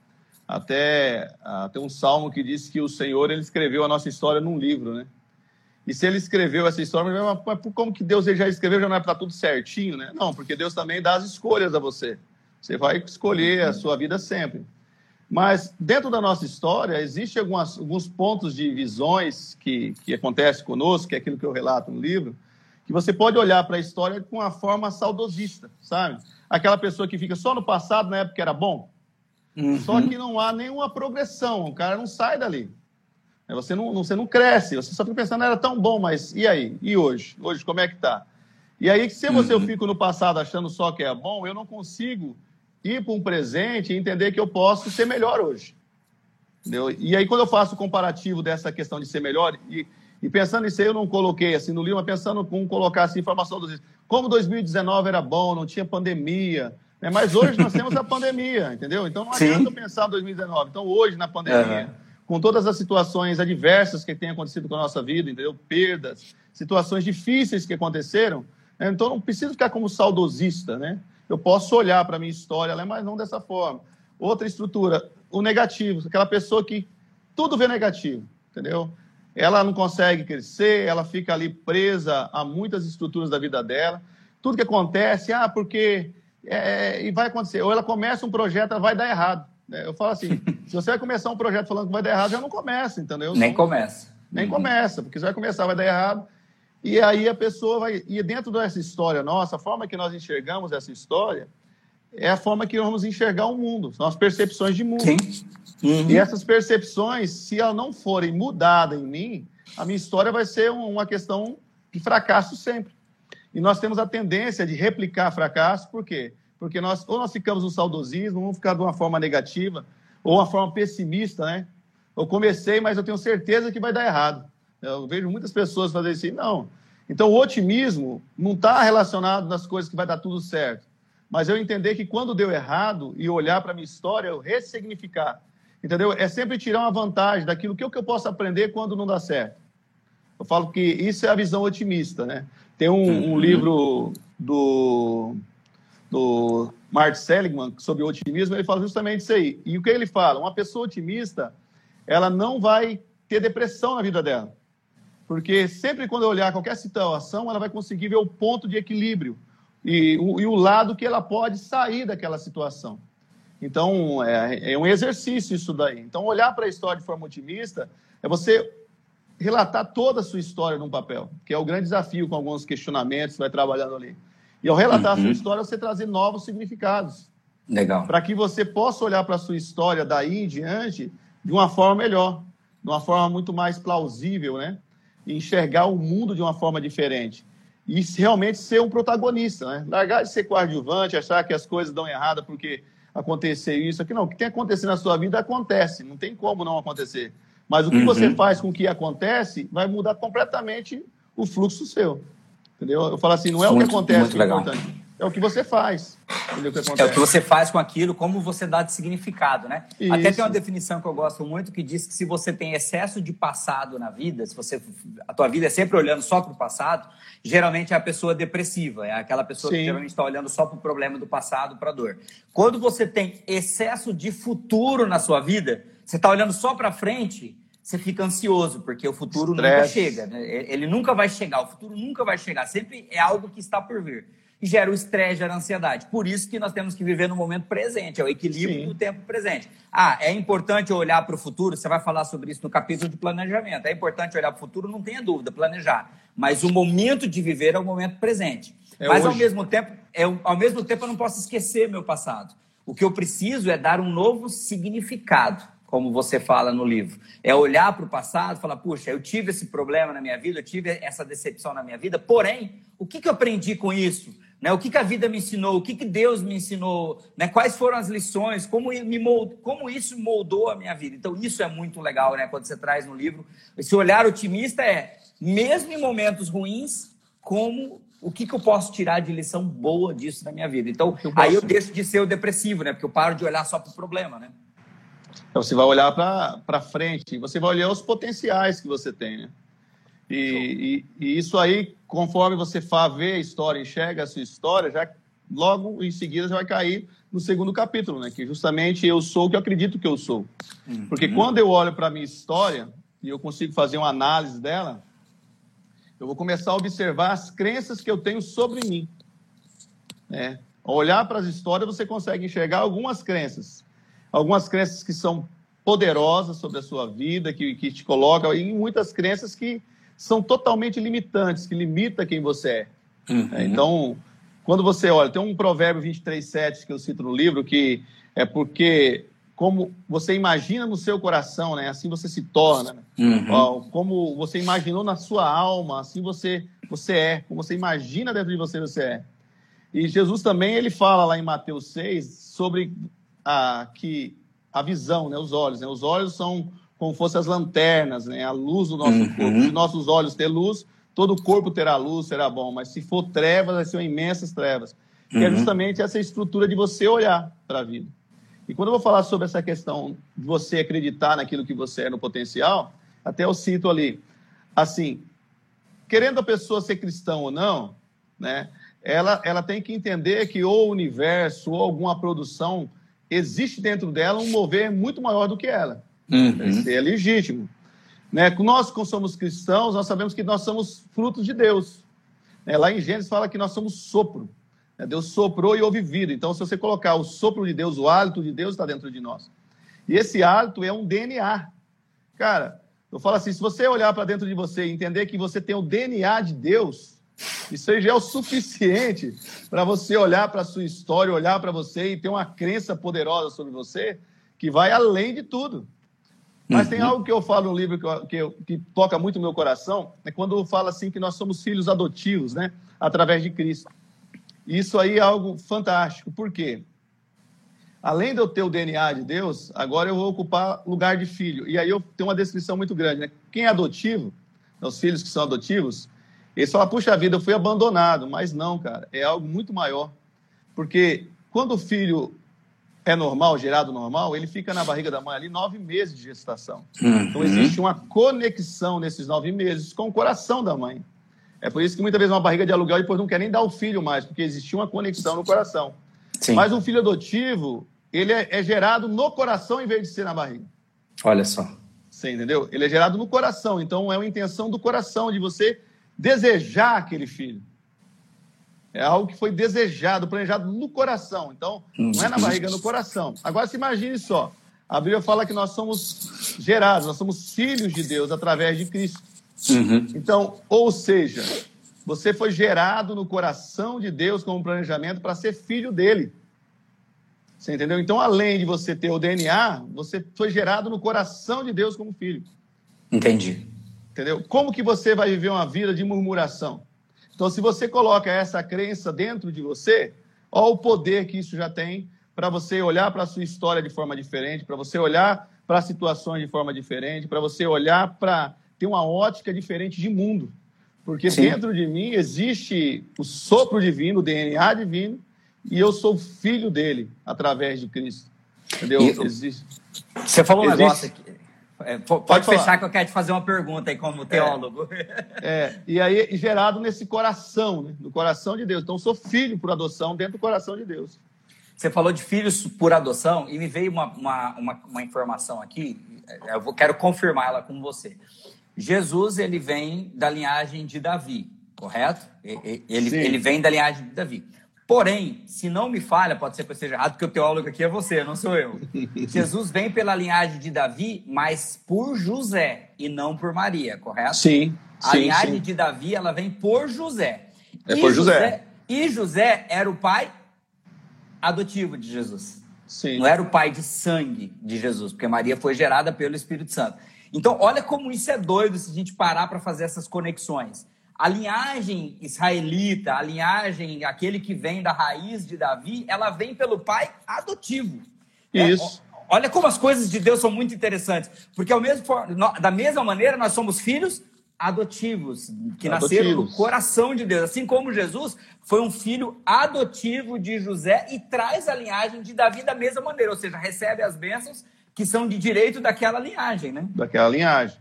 Até, até um salmo que diz que o Senhor ele escreveu a nossa história num livro, né? E se ele escreveu essa história, mas como que Deus já escreveu, já não é para tudo certinho, né? Não, porque Deus também dá as escolhas a você. Você vai escolher a sua vida sempre. Mas dentro da nossa história, existem alguns pontos de visões que, que acontecem conosco, que é aquilo que eu relato no livro, que você pode olhar para a história com uma forma saudosista, sabe? Aquela pessoa que fica só no passado, na época era bom. Uhum. Só que não há nenhuma progressão, o cara não sai dali. É, você não, você não cresce, você só fica pensando, era tão bom, mas e aí? E hoje? Hoje, como é que tá? E aí, se você uhum. eu fico no passado achando só que é bom, eu não consigo ir para um presente e entender que eu posso ser melhor hoje. Entendeu? E aí, quando eu faço o comparativo dessa questão de ser melhor, e, e pensando nisso aí, eu não coloquei assim no livro, mas pensando com colocar assim, informação dos como 2019 era bom, não tinha pandemia, né? mas hoje nós temos a pandemia, entendeu? Então não adianta eu pensar 2019. Então, hoje, na pandemia. Uhum com todas as situações adversas que têm acontecido com a nossa vida, entendeu? Perdas, situações difíceis que aconteceram. Né? Então, não preciso ficar como saudosista, né? Eu posso olhar para a minha história, mas não dessa forma. Outra estrutura, o negativo, aquela pessoa que tudo vê negativo, entendeu? Ela não consegue crescer, ela fica ali presa a muitas estruturas da vida dela. Tudo que acontece, ah, porque. É, e vai acontecer. Ou ela começa um projeto, ela vai dar errado. Né? Eu falo assim, se você vai começar um projeto falando que vai dar errado, já não começa, entendeu? Nem começa. Nem uhum. começa, porque você vai começar, vai dar errado. E aí a pessoa vai... E dentro dessa história nossa, a forma que nós enxergamos essa história é a forma que vamos enxergar o mundo, são as percepções de mundo. Sim. Uhum. E essas percepções, se elas não forem mudadas em mim, a minha história vai ser uma questão de fracasso sempre. E nós temos a tendência de replicar fracasso, por quê? porque nós ou nós ficamos no saudosismo, vamos ficar de uma forma negativa, ou uma forma pessimista, né? Eu comecei, mas eu tenho certeza que vai dar errado. Eu vejo muitas pessoas fazerem assim, não. Então, o otimismo não está relacionado nas coisas que vai dar tudo certo. Mas eu entender que quando deu errado e olhar para a minha história, eu ressignificar. Entendeu? É sempre tirar uma vantagem daquilo que, que eu posso aprender quando não dá certo. Eu falo que isso é a visão otimista, né? Tem um, um uhum. livro do do Mart Seligman sobre o otimismo, ele fala justamente isso aí. E o que ele fala? Uma pessoa otimista, ela não vai ter depressão na vida dela. Porque sempre quando olhar qualquer situação, ela vai conseguir ver o ponto de equilíbrio e o, e o lado que ela pode sair daquela situação. Então, é, é um exercício isso daí. Então, olhar para a história de forma otimista é você relatar toda a sua história num papel, que é o grande desafio com alguns questionamentos, vai trabalhando ali. E ao relatar uhum. a sua história, você trazer novos significados. Legal. Para que você possa olhar para a sua história daí em diante de uma forma melhor, de uma forma muito mais plausível, né? E enxergar o mundo de uma forma diferente. E realmente ser um protagonista, né? Largar de ser coadjuvante, achar que as coisas dão errada porque aconteceu isso aqui. Não, o que tem acontecido na sua vida acontece, não tem como não acontecer. Mas o que uhum. você faz com o que acontece vai mudar completamente o fluxo seu. Entendeu? Eu falo assim, não é muito, o que acontece que é importante. É o que você faz. O que é o que você faz com aquilo, como você dá de significado, né? Isso. Até tem uma definição que eu gosto muito que diz que se você tem excesso de passado na vida, se você a tua vida é sempre olhando só para o passado, geralmente é a pessoa depressiva, é aquela pessoa Sim. que geralmente está olhando só para o problema do passado, para a dor. Quando você tem excesso de futuro na sua vida, você está olhando só para frente, você fica ansioso, porque o futuro Stress. nunca chega. Né? Ele nunca vai chegar, o futuro nunca vai chegar. Sempre é algo que está por vir e gera o estresse, gera a ansiedade. Por isso que nós temos que viver no momento presente, é o equilíbrio Sim. do tempo presente. Ah, é importante olhar para o futuro, você vai falar sobre isso no capítulo de planejamento. É importante olhar para o futuro, não tenha dúvida, planejar. Mas o momento de viver é o momento presente. É Mas ao mesmo tempo, é, ao mesmo tempo eu não posso esquecer meu passado. O que eu preciso é dar um novo significado, como você fala no livro. É olhar para o passado e falar, puxa, eu tive esse problema na minha vida, eu tive essa decepção na minha vida, porém, o que, que eu aprendi com isso? Né? O que, que a vida me ensinou? O que, que Deus me ensinou? Né? Quais foram as lições? Como, me mold... Como isso moldou a minha vida? Então, isso é muito legal né? quando você traz no livro. Esse olhar otimista é, mesmo em momentos ruins, como o que, que eu posso tirar de lição boa disso na minha vida? Então, eu aí eu deixo de ser o depressivo, né? Porque eu paro de olhar só para o problema, né? Então, você vai olhar para frente, você vai olhar os potenciais que você tem, né? E, e, e, isso aí, conforme você faz, vê a história, enxerga a sua história, já logo em seguida já vai cair no segundo capítulo, né? Que justamente eu sou o que eu acredito que eu sou. Uhum. Porque quando eu olho para a minha história e eu consigo fazer uma análise dela, eu vou começar a observar as crenças que eu tenho sobre mim. Né? Ao olhar para as histórias, você consegue enxergar algumas crenças. Algumas crenças que são poderosas sobre a sua vida, que, que te colocam, e muitas crenças que são totalmente limitantes, que limita quem você é. Uhum. então, quando você olha, tem um provérbio 23,7 que eu cito no livro, que é porque como você imagina no seu coração, né? Assim você se torna. Né? Uhum. Como você imaginou na sua alma, assim você você é. Como você imagina dentro de você, você é. E Jesus também ele fala lá em Mateus 6 sobre a que a visão, né? Os olhos. Né? Os olhos são como fossem as lanternas, né? a luz do nosso uhum. corpo. Se nossos olhos ter luz, todo o corpo terá luz, será bom. Mas se for trevas, vai ser imensas trevas. Que é uhum. é justamente essa estrutura de você olhar para a vida. E quando eu vou falar sobre essa questão de você acreditar naquilo que você é no potencial, até eu cito ali, assim, querendo a pessoa ser cristã ou não, né? Ela, ela tem que entender que ou o universo ou alguma produção existe dentro dela um mover muito maior do que ela. Uhum. É legítimo. Né? Nós, como somos cristãos, nós sabemos que nós somos frutos de Deus. É, lá em Gênesis fala que nós somos sopro. Né? Deus soprou e houve vida. Então, se você colocar o sopro de Deus, o hálito de Deus está dentro de nós. E esse hálito é um DNA. Cara, eu falo assim, se você olhar para dentro de você e entender que você tem o DNA de Deus, isso aí já é o suficiente para você olhar para a sua história, olhar para você e ter uma crença poderosa sobre você que vai além de tudo. Mas uhum. tem algo que eu falo no livro que, que, que toca muito o meu coração, é quando fala assim que nós somos filhos adotivos, né? Através de Cristo. Isso aí é algo fantástico. Por quê? Além de eu ter o DNA de Deus, agora eu vou ocupar lugar de filho. E aí eu tenho uma descrição muito grande, né? Quem é adotivo, os filhos que são adotivos, eles falam, puxa vida, eu fui abandonado. Mas não, cara, é algo muito maior. Porque quando o filho é normal, gerado normal, ele fica na barriga da mãe ali nove meses de gestação. Uhum. Então existe uma conexão nesses nove meses com o coração da mãe. É por isso que muitas vezes uma barriga de aluguel depois não quer nem dar o filho mais, porque existia uma conexão no coração. Sim. Mas um filho adotivo, ele é, é, gerado no coração em vez de ser na barriga. Olha só. Você entendeu? Ele é gerado no coração. Então é uma intenção do coração de você desejar aquele filho. É algo que foi desejado, planejado no coração. Então, não é na barriga, é no coração. Agora, se imagine só. A Bíblia fala que nós somos gerados, nós somos filhos de Deus através de Cristo. Uhum. Então, ou seja, você foi gerado no coração de Deus com um planejamento para ser filho dele. Você entendeu? Então, além de você ter o DNA, você foi gerado no coração de Deus como filho. Entendi. Entendeu? Como que você vai viver uma vida de murmuração? Então, se você coloca essa crença dentro de você, olha o poder que isso já tem para você olhar para a sua história de forma diferente, para você olhar para situações de forma diferente, para você olhar para ter uma ótica diferente de mundo. Porque Sim. dentro de mim existe o sopro divino, o DNA divino, e eu sou filho dele através de Cristo. Entendeu? E, existe. Você falou um existe... negócio aqui. É, pode, pode fechar que eu quero te fazer uma pergunta aí como teólogo. É, é e aí gerado nesse coração, né? no coração de Deus. Então, sou filho por adoção dentro do coração de Deus. Você falou de filhos por adoção e me veio uma, uma, uma, uma informação aqui, eu vou, quero confirmar ela com você. Jesus, ele vem da linhagem de Davi, correto? Ele, ele vem da linhagem de Davi. Porém, se não me falha, pode ser que eu esteja errado, porque o teólogo aqui é você, não sou eu. Jesus vem pela linhagem de Davi, mas por José e não por Maria, correto? Sim. A sim, linhagem sim. de Davi, ela vem por José. É e por José. José. E José era o pai adotivo de Jesus. Sim. Não era o pai de sangue de Jesus, porque Maria foi gerada pelo Espírito Santo. Então, olha como isso é doido se a gente parar para fazer essas conexões. A linhagem israelita, a linhagem, aquele que vem da raiz de Davi, ela vem pelo pai adotivo. É, isso. É, olha como as coisas de Deus são muito interessantes. Porque, ao mesmo, da mesma maneira, nós somos filhos adotivos, que adotivos. nasceram no coração de Deus. Assim como Jesus foi um filho adotivo de José e traz a linhagem de Davi da mesma maneira, ou seja, recebe as bênçãos que são de direito daquela linhagem, né? Daquela linhagem.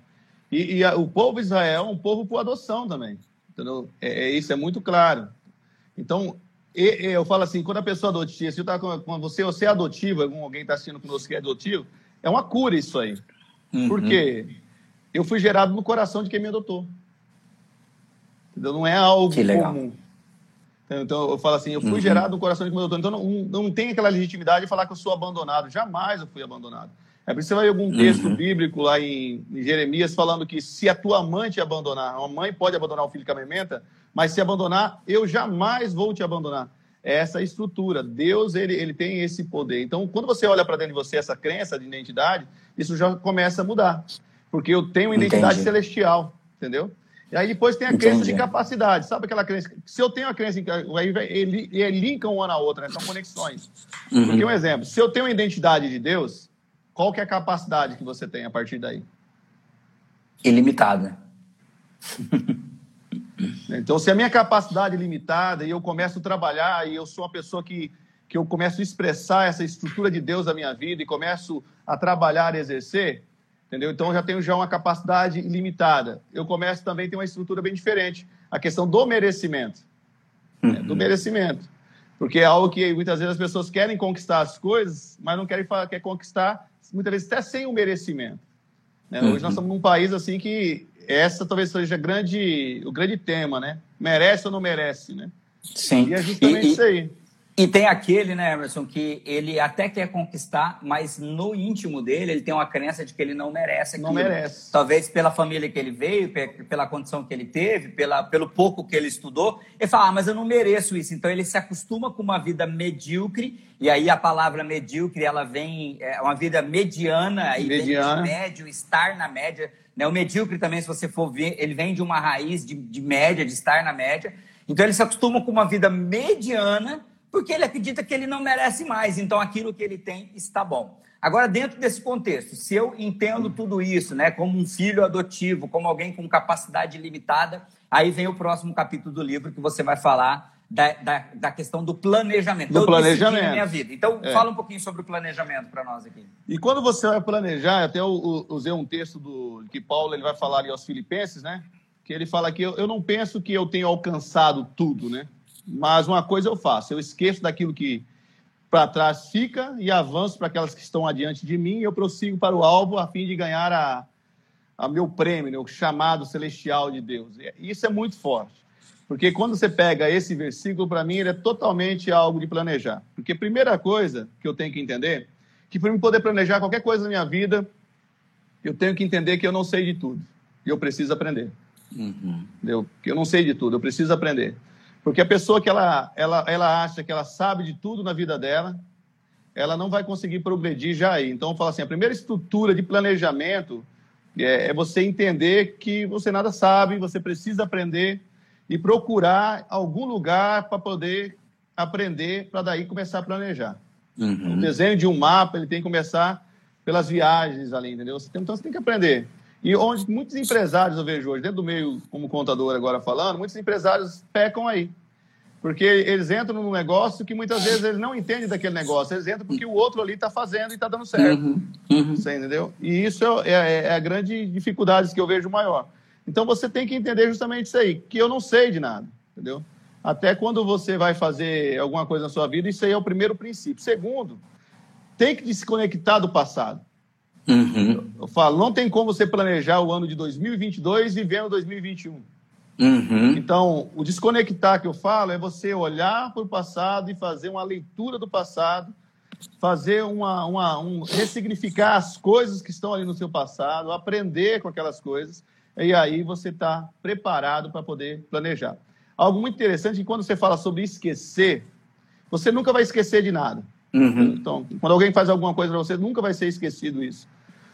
E, e a, o povo de Israel é um povo por adoção também. Entendeu? É, é isso é muito claro. Então, e, e, eu falo assim, quando a pessoa adotiva, se eu tá com, com você, você é adotivo, alguém está assistindo conosco que é adotivo, é uma cura isso aí. Uhum. Por quê? eu fui gerado no coração de quem me adotou. Entendeu? Não é algo comum. Então, eu falo assim, eu fui uhum. gerado no coração de quem me adotou. Então, não, não tem aquela legitimidade de falar que eu sou abandonado. Jamais eu fui abandonado. É você vai ver algum texto uhum. bíblico lá em, em, Jeremias falando que se a tua mãe te abandonar, uma mãe pode abandonar o filho que amamenta, mas se abandonar, eu jamais vou te abandonar. É essa estrutura. Deus, ele, ele tem esse poder. Então, quando você olha para dentro de você essa crença de identidade, isso já começa a mudar porque eu tenho uma identidade Entendi. celestial, entendeu? E aí depois tem a Entendi. crença de capacidade, sabe aquela crença? Se eu tenho a crença, aí ele, ele linka uma na outra, né? são conexões. Uhum. Porque um exemplo, se eu tenho uma identidade de Deus, qual que é a capacidade que você tem a partir daí? Ilimitada. então, se a minha capacidade é limitada e eu começo a trabalhar e eu sou uma pessoa que, que eu começo a expressar essa estrutura de Deus na minha vida e começo a trabalhar e exercer, entendeu? Então, eu já tenho já uma capacidade limitada. Eu começo também a ter uma estrutura bem diferente. A questão do merecimento. Uhum. Né? Do merecimento. Porque é algo que muitas vezes as pessoas querem conquistar as coisas, mas não querem falar, quer conquistar, muitas vezes até sem o merecimento. Né? Uhum. Hoje nós estamos num país assim que essa talvez seja grande, o grande tema, né? Merece ou não merece, né? Sim. E é justamente e, isso aí. E tem aquele, né, Emerson, que ele até quer conquistar, mas no íntimo dele ele tem uma crença de que ele não merece aquilo. Não merece. Talvez pela família que ele veio, pela condição que ele teve, pela, pelo pouco que ele estudou. Ele fala, ah, mas eu não mereço isso. Então ele se acostuma com uma vida medíocre, e aí a palavra medíocre, ela vem, é uma vida mediana, aí mediana. vem de médio, estar na média. Né? O medíocre também, se você for ver, ele vem de uma raiz de, de média, de estar na média. Então ele se acostuma com uma vida mediana, porque ele acredita que ele não merece mais, então aquilo que ele tem está bom. Agora, dentro desse contexto, se eu entendo tudo isso, né, como um filho adotivo, como alguém com capacidade limitada, aí vem o próximo capítulo do livro que você vai falar da, da, da questão do planejamento. Do eu planejamento. minha vida. Então, é. fala um pouquinho sobre o planejamento para nós aqui. E quando você vai planejar, até eu, usei um texto do que Paulo ele vai falar ali aos Filipenses, né? Que ele fala que eu, eu não penso que eu tenho alcançado tudo, né? Mas uma coisa eu faço, eu esqueço daquilo que para trás fica e avanço para aquelas que estão adiante de mim e eu prossigo para o alvo a fim de ganhar a, a meu prêmio, né, o chamado celestial de Deus. E isso é muito forte. Porque quando você pega esse versículo, para mim, ele é totalmente algo de planejar. Porque a primeira coisa que eu tenho que entender, que para mim poder planejar qualquer coisa na minha vida, eu tenho que entender que eu não sei de tudo. E eu preciso aprender. Uhum. Eu não sei de tudo, eu preciso aprender. Porque a pessoa que ela, ela, ela acha que ela sabe de tudo na vida dela, ela não vai conseguir progredir já aí. Então, fala assim, a primeira estrutura de planejamento é, é você entender que você nada sabe, você precisa aprender e procurar algum lugar para poder aprender, para daí começar a planejar. Uhum. O desenho de um mapa, ele tem que começar pelas viagens ali, entendeu? Então, você tem que aprender. E onde muitos empresários eu vejo hoje, dentro do meio, como contador agora falando, muitos empresários pecam aí. Porque eles entram num negócio que muitas vezes eles não entendem daquele negócio. Eles entram porque o outro ali está fazendo e está dando certo. Uhum, uhum. Você entendeu? E isso é, é, é, a grande dificuldade que eu vejo maior. Então você tem que entender justamente isso aí, que eu não sei de nada, entendeu? Até quando você vai fazer alguma coisa na sua vida, isso aí é o primeiro princípio. Segundo, tem que desconectar do passado. Uhum. Eu falo, não tem como você planejar o ano de 2022 vivendo 2021. Uhum. Então, o desconectar que eu falo é você olhar para o passado e fazer uma leitura do passado, fazer uma, uma, um ressignificar as coisas que estão ali no seu passado, aprender com aquelas coisas, e aí você está preparado para poder planejar. Algo muito interessante é que quando você fala sobre esquecer, você nunca vai esquecer de nada. Uhum. Então, quando alguém faz alguma coisa para você, nunca vai ser esquecido isso.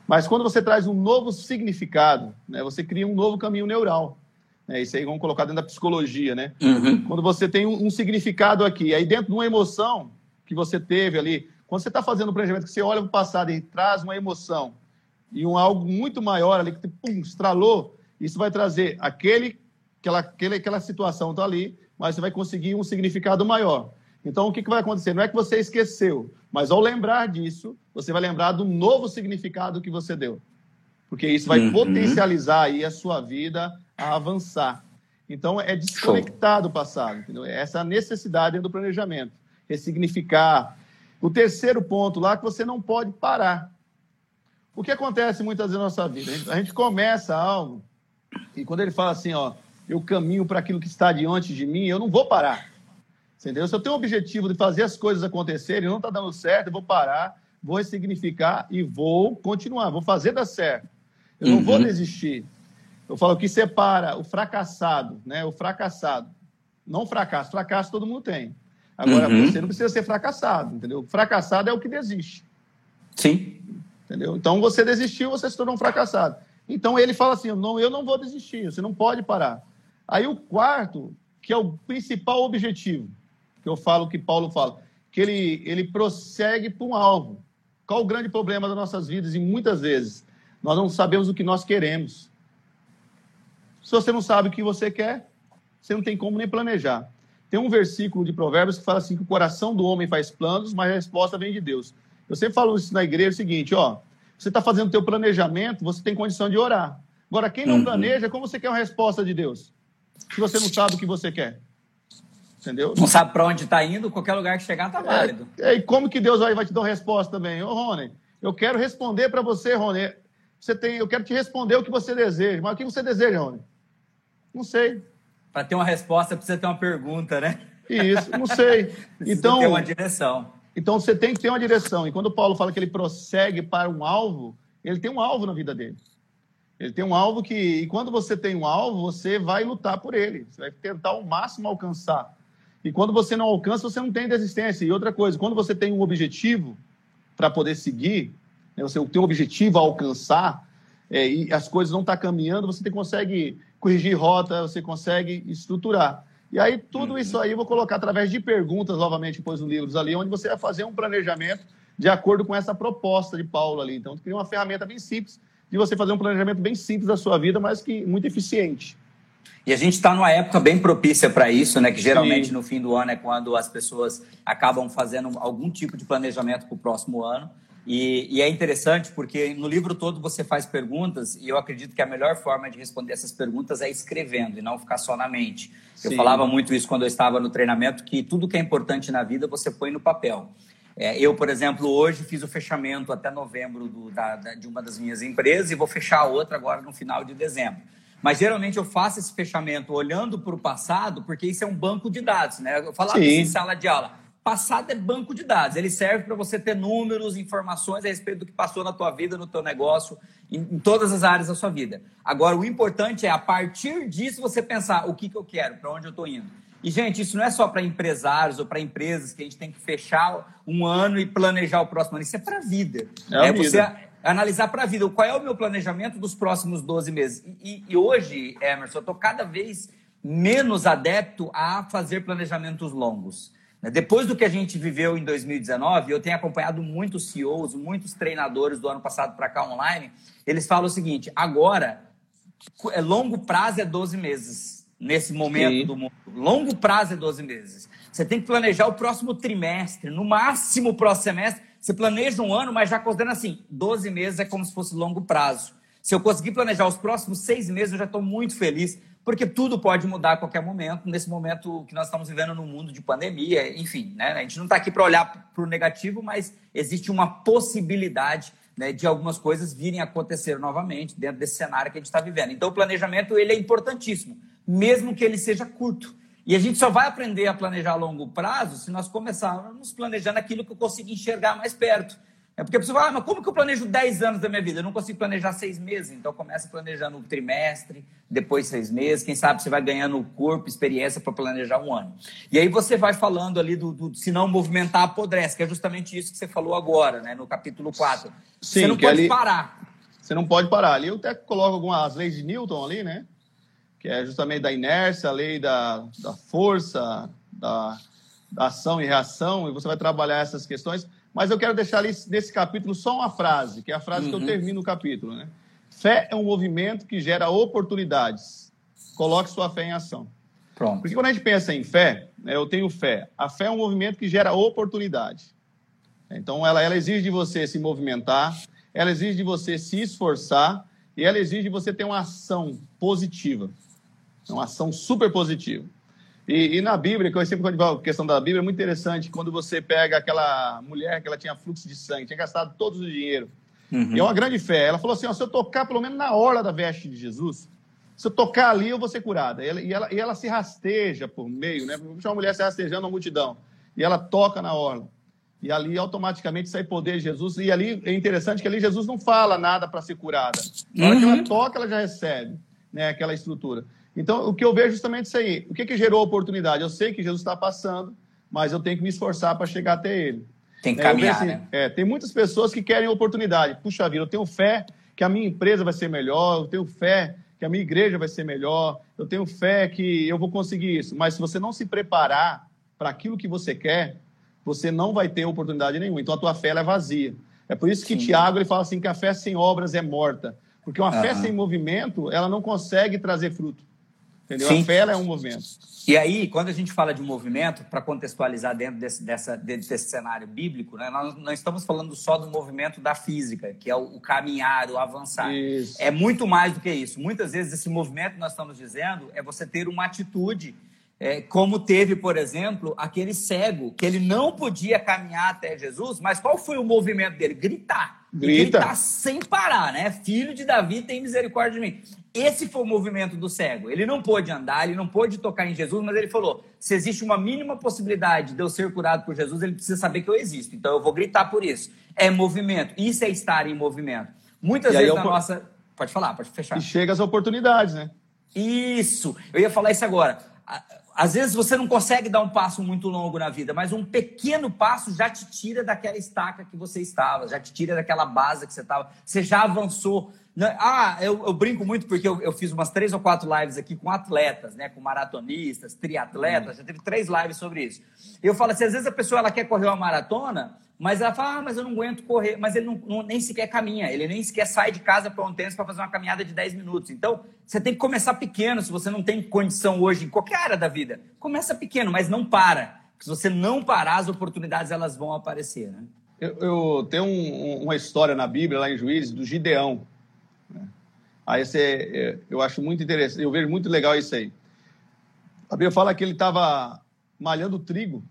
Mas quando você traz um novo significado, né, você cria um novo caminho neural. É, isso aí vamos colocar dentro da psicologia, né? Uhum. Quando você tem um, um, significado aqui, aí dentro de uma emoção que você teve ali, quando você está fazendo um planejamento que você olha para o passado e traz uma emoção e um algo muito maior ali que pum, estralou, isso vai trazer aquele, aquela, aquele, aquela situação está ali, mas você vai conseguir um significado maior. Então, o que, que vai acontecer? Não é que você esqueceu, mas ao lembrar disso, você vai lembrar do novo significado que você deu. Porque isso vai uhum. potencializar aí a sua vida a avançar. Então, é desconectar do passado. Entendeu? É essa necessidade do planejamento. Ressignificar. O terceiro ponto lá, que você não pode parar. O que acontece muitas vezes na nossa vida? A gente começa algo e quando ele fala assim, ó, eu caminho para aquilo que está diante de mim, eu não vou parar. Entendeu? Se eu tenho o objetivo de fazer as coisas acontecerem, não está dando certo, eu vou parar, vou ressignificar e vou continuar, vou fazer dar certo. Eu uhum. não vou uhum. desistir. Eu falo que separa o fracassado, né? O fracassado. Não fracasso, fracasso todo mundo tem. Agora, uhum. você não precisa ser fracassado, entendeu? Fracassado é o que desiste. Sim. Entendeu? Então, você desistiu, você se tornou um fracassado. Então, ele fala assim, não, eu não vou desistir, você não pode parar. Aí, o quarto, que é o principal objetivo, que eu falo que Paulo fala, que ele, ele prossegue para um alvo. Qual o grande problema das nossas vidas? E muitas vezes nós não sabemos o que nós queremos. Se você não sabe o que você quer, você não tem como nem planejar. Tem um versículo de Provérbios que fala assim que o coração do homem faz planos, mas a resposta vem de Deus. Eu sempre falo isso na igreja, é o seguinte, ó, você está fazendo o teu planejamento, você tem condição de orar. Agora, quem não uhum. planeja, como você quer uma resposta de Deus? Se você não sabe o que você quer. Entendeu? Não sabe para onde está indo, qualquer lugar que chegar está é, válido. É, e como que Deus vai, vai te dar uma resposta também? Ô, Rony, eu quero responder para você, Rony. Você tem, eu quero te responder o que você deseja. Mas o que você deseja, Rony? Não sei. Para ter uma resposta, precisa ter uma pergunta, né? Isso, não sei. então, ter uma direção. Então, você tem que ter uma direção. E quando o Paulo fala que ele prossegue para um alvo, ele tem um alvo na vida dele. Ele tem um alvo que, e quando você tem um alvo, você vai lutar por ele. Você vai tentar ao máximo alcançar. E quando você não alcança, você não tem desistência. E outra coisa, quando você tem um objetivo para poder seguir, né, você tem um objetivo a alcançar, é, e as coisas não estão tá caminhando, você consegue corrigir rota, você consegue estruturar. E aí, tudo uhum. isso aí eu vou colocar através de perguntas, novamente, depois nos livros ali, onde você vai fazer um planejamento de acordo com essa proposta de Paulo ali. Então, cria uma ferramenta bem simples de você fazer um planejamento bem simples da sua vida, mas que muito eficiente. E a gente está numa época bem propícia para isso, né? Que geralmente Sim. no fim do ano é quando as pessoas acabam fazendo algum tipo de planejamento para o próximo ano. E, e, é interessante porque no livro todo você faz perguntas e eu acredito que a melhor forma de responder essas perguntas é escrevendo e não ficar só na mente. Sim. Eu falava muito isso quando eu estava no treinamento, que tudo que é importante na vida você põe no papel. É, eu, por exemplo, hoje fiz o fechamento até novembro do, da, da, de uma das minhas empresas e vou fechar a outra agora no final de dezembro. Mas geralmente eu faço esse fechamento olhando para o passado, porque isso é um banco de dados, né? Eu falava Sim. em sala de aula. Passado é banco de dados. Ele serve para você ter números, informações a respeito do que passou na tua vida, no teu negócio, em, em, todas as áreas da sua vida. Agora, o importante é, a partir disso, você pensar o que, que eu quero, para onde eu estou indo. E, gente, isso não é só para empresários ou para empresas que a gente tem que fechar um ano e planejar o próximo ano. Isso é para a vida. É, é você analisar para a vida qual é o meu planejamento dos próximos 12 meses. E, e hoje, Emerson, eu estou cada vez menos adepto a fazer planejamentos longos. Né? Depois do que a gente viveu em 2019, eu tenho acompanhado muitos CEOs, muitos treinadores do ano passado para cá online, eles falam o seguinte: agora, é longo prazo é 12 meses, nesse momento Sim. do mundo. Longo prazo é 12 meses. Você tem que planejar o próximo trimestre, no máximo o próximo semestre. Você planeja um ano, mas já considerando assim: 12 meses é como se fosse longo prazo. Se eu conseguir planejar os próximos seis meses, eu já estou muito feliz, porque tudo pode mudar a qualquer momento, nesse momento que nós estamos vivendo no mundo de pandemia, enfim, né? A gente não está aqui para olhar para o negativo, mas existe uma possibilidade né, de algumas coisas virem a acontecer novamente dentro desse cenário que a gente está vivendo. Então, o planejamento ele é importantíssimo, mesmo que ele seja curto. E a gente só vai aprender a planejar a longo prazo se nós começarmos planejando aquilo que eu consigo enxergar mais perto. É porque a pessoa fala, ah, mas como que eu planejo 10 anos da minha vida? Eu não consigo planejar seis meses. Então começa planejando um trimestre, depois seis meses. Quem sabe você vai ganhando o corpo, experiência para planejar um ano. E aí você vai falando ali do, do se não movimentar, apodrece, que é justamente isso que você falou agora, né, no capítulo 4. Sim, você não pode ali, parar. Você não pode parar. Ali eu até coloco algumas leis de Newton ali, né? Que é justamente da inércia, a lei da, da força, da, da ação e reação, e você vai trabalhar essas questões mas eu quero deixar ali nesse capítulo só uma frase, que é a frase uhum. que eu uhum. termino o capítulo. Né? Fé é um movimento que gera oportunidades. Coloque sua fé em ação. Pronto. Porque quando a gente pensa em fé, né, eu tenho fé. A fé é um movimento que gera oportunidade. Então, ela, ela exige de você se movimentar, ela exige de você se esforçar e ela exige de você ter uma ação positiva. Uma ação super positiva. E, e, na Bíblia, que eu sempre quando falo a questão da Bíblia, é muito interessante quando você pega aquela mulher que ela tinha fluxo de sangue, tinha gastado todo o dinheiro. Uhum. E é uma grande fé. Ela falou assim: ó, se eu tocar pelo menos na orla da veste de Jesus, se eu tocar ali, eu vou ser curada. E ela, e ela, e ela se rasteja por meio, né? Uma mulher se rastejando na multidão. E ela toca na orla. E ali automaticamente sai poder de Jesus. E ali é interessante que ali Jesus não fala nada para ser curada. Na hora uhum. que ela uhum. toca, ela já recebe né, aquela estrutura. Então, o que eu vejo é justamente isso aí. O que, que gerou a oportunidade? Eu sei que Jesus está passando, mas eu tenho que me esforçar para chegar até ele. Tem que é, caminhar, assim, né? É, tem muitas pessoas que querem oportunidade. Puxa vida, eu tenho fé que a minha empresa vai ser melhor, eu tenho fé que a minha igreja vai ser melhor, eu tenho fé que eu vou conseguir isso. Mas se você não se preparar para aquilo que você quer, você não vai ter oportunidade nenhuma. Então a tua fé é vazia. É por isso que Sim. Tiago ele fala assim que a fé sem obras é morta. Porque uma uhum. fé sem movimento, ela não consegue trazer fruto. Entendeu? Sim. A fé é um movimento. E aí, quando a gente fala de movimento, para contextualizar dentro desse, dessa, desse cenário bíblico, né, nós não estamos falando só do movimento da física, que é o, o caminhar, o avançar. Isso. É muito mais do que isso. Muitas vezes esse movimento, nós estamos dizendo, é você ter uma atitude é, como teve, por exemplo, aquele cego, que ele não podia caminhar até Jesus, mas qual foi o movimento dele? Gritar. Grita. Gritar sem parar, né? Filho de Davi, tem misericórdia de mim. Esse foi o movimento do cego. Ele não pôde andar, ele não pôde tocar em Jesus, mas ele falou: se existe uma mínima possibilidade de eu ser curado por Jesus, ele precisa saber que eu existo. Então eu vou gritar por isso. É movimento. Isso é estar em movimento. Muitas e vezes na nossa. Pode falar, pode fechar. E chega as oportunidades, né? Isso. Eu ia falar isso agora às vezes você não consegue dar um passo muito longo na vida, mas um pequeno passo já te tira daquela estaca que você estava, já te tira daquela base que você estava. Você já avançou. Ah, eu, eu brinco muito porque eu, eu, fiz umas três ou quatro lives aqui com atletas, né? Com maratonistas, triatletas, já teve três lives sobre isso. Eu falo assim, às vezes a pessoa ela quer correr uma maratona, mas ela fala, ah, mas eu não aguento correr. Mas ele não, não nem sequer caminha, ele nem sequer sai de casa para um tênis para fazer uma caminhada de 10 minutos. Então, você tem que começar pequeno, se você não tem condição hoje em qualquer área da vida. Começa pequeno, mas não para. Se você não parar, as oportunidades elas vão aparecer, né? Eu, eu tenho um, uma história na Bíblia, lá em Juízes, do Gideão. Aí você, eu acho muito interessante, eu vejo muito legal isso aí. A Bíblia fala que ele estava malhando trigo.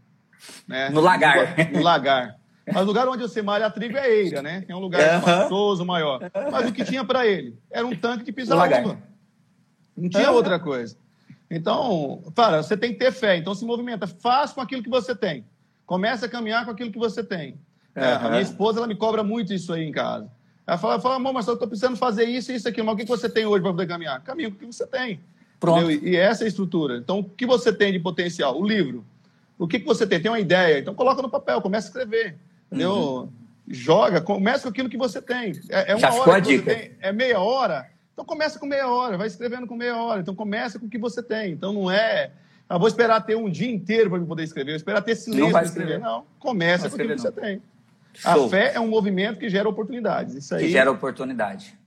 Né? No lagar. No lagar. Mas o lugar onde você malha trigo é Eira, né? É um lugar uhum. espaçoso, maior. Mas o que tinha para ele? Era um tanque de pisar. Não tinha uhum. outra coisa. Então, cara, você tem que ter fé. Então, se movimenta. Faz com aquilo que você tem. Começa a caminhar com aquilo que você tem. Uhum. É, a minha esposa, ela me cobra muito isso aí em casa. Ela fala, fala amor, mas eu estou precisando fazer isso e isso aqui. Mas o que você tem hoje para poder caminhar? Caminho o que você tem. Pronto. E essa é a estrutura. Então, o que você tem de potencial? O livro. O que, que você tem? Tem uma ideia? Então, coloca no papel, começa a escrever. Entendeu? Uhum. Joga, começa com aquilo que você tem. É, é uma Já hora a dica. Tem, é meia hora. Então começa com meia hora, vai escrevendo com meia hora. Então começa com o que você tem. Então não é. Ah, vou esperar ter um dia inteiro para poder escrever, vou esperar ter silêncio Não para escrever. escrever. Não, começa com aquilo que você tem. A Show. fé é um movimento que gera oportunidades. Isso aí. que gera oportunidade.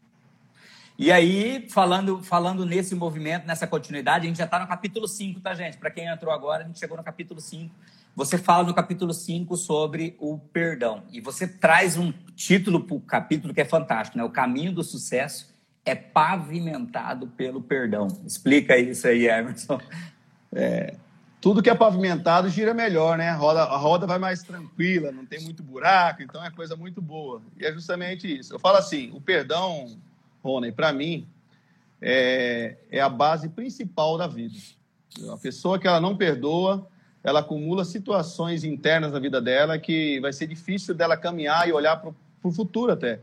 E aí, falando, falando nesse movimento, nessa continuidade, a gente já está no capítulo 5, tá, gente? Para quem entrou agora, a gente chegou no capítulo 5. Você fala no capítulo 5 sobre o perdão. E você traz um título para o capítulo que é fantástico, né? O caminho do sucesso é pavimentado pelo perdão. Explica isso aí, Emerson. Tudo que é pavimentado gira melhor, né? A roda, a roda vai mais tranquila, não tem muito buraco, então é coisa muito boa. E é justamente isso. Eu falo assim, o perdão, Rony, para mim, é, é a base principal da vida. A pessoa que ela não perdoa, ela acumula situações internas na vida dela que vai ser difícil dela caminhar e olhar para o futuro até.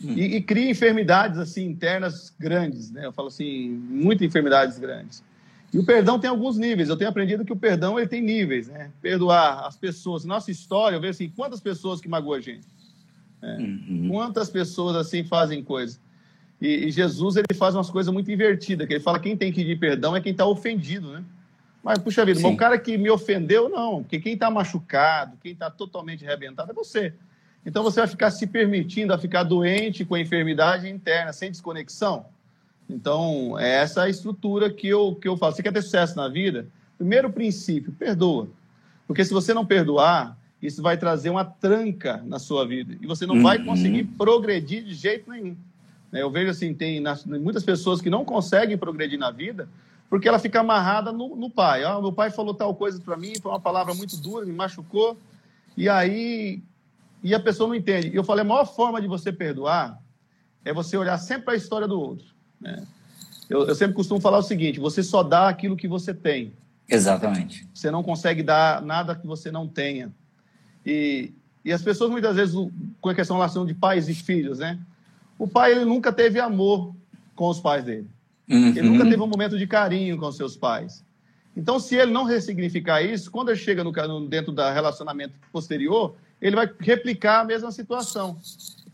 E, e cria enfermidades assim internas grandes, né? Eu falo assim, muitas enfermidades grandes. E o perdão tem alguns níveis. Eu tenho aprendido que o perdão ele tem níveis, né? Perdoar as pessoas. Nossa história, eu vejo assim, quantas pessoas que magoam a gente? Uhum. Quantas pessoas assim fazem coisas? E, e Jesus ele faz umas coisas muito invertidas, que ele fala quem tem que pedir perdão é quem está ofendido, né? Mas, puxa vida, o cara que me ofendeu, não. Porque quem está machucado, quem está totalmente arrebentado é você. Então você vai ficar se permitindo a ficar doente com a enfermidade interna, sem desconexão. Então, é essa a estrutura que eu, que eu falo. Você quer ter sucesso na vida? Primeiro princípio, perdoa. Porque se você não perdoar, isso vai trazer uma tranca na sua vida. E você não vai Uhum. conseguir progredir de jeito nenhum. né? Eu vejo assim, tem muitas pessoas que não conseguem progredir na vida porque ela fica amarrada no, no pai. Ah, meu pai falou tal coisa para mim, foi uma palavra muito dura, me machucou. E aí, e a pessoa não entende. E eu falei, a maior forma de você perdoar é você olhar sempre para a história do outro. Né? Eu, eu sempre costumo falar o seguinte: você só dá aquilo que você tem. Exatamente. Você não consegue dar nada que você não tenha. E, e as pessoas muitas vezes, com a questão da relação de pais e filhos, né? O pai ele nunca teve amor com os pais dele. Ele Uhum. nunca teve um momento de carinho com seus pais. Então, se ele não ressignificar isso, quando ele chega no- dentro do relacionamento posterior, ele vai replicar a mesma situação.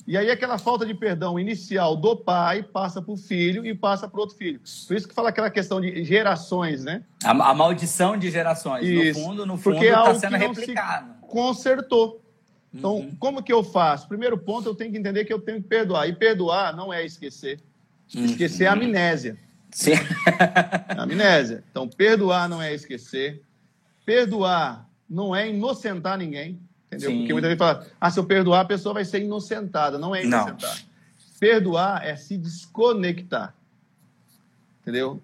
E aí aquela falta de perdão inicial do pai passa para o filho e passa para outro filho. Por isso que fala aquela questão de gerações, né? A, a maldição de gerações. Isso. No fundo, no fundo, é está sendo não se- replicado. Consertou. Então, Uhum. como que eu faço? Primeiro ponto, eu tenho que entender que eu tenho que perdoar. E perdoar não é esquecer. Uhum. Esquecer é amnésia. Sim. Amnésia. Então, perdoar não é esquecer. Perdoar não é inocentar ninguém. Entendeu? Sim. Porque muita gente fala, ah, se eu perdoar, a pessoa vai ser inocentada. Não é Não. inocentar. Perdoar é se desconectar. Entendeu?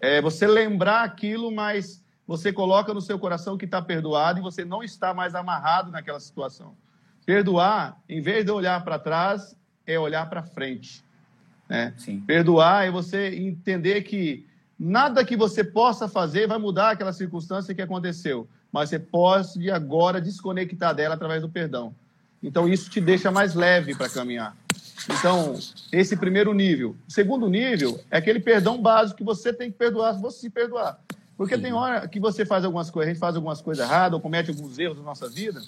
É você lembrar aquilo, mas você coloca no seu coração que está perdoado e você não está mais amarrado naquela situação. Perdoar, em vez de olhar para trás, é olhar para frente. Né? Sim. Perdoar é você entender que nada que você possa fazer vai mudar aquela circunstância que aconteceu, mas você pode agora desconectar dela através do perdão. Então isso te deixa mais leve para caminhar. Então, esse primeiro nível. O segundo nível é aquele perdão básico que você tem que perdoar se você se perdoar. Porque tem hora que você faz algumas coisas, a gente faz algumas coisas erradas ou comete alguns erros na nossa vida,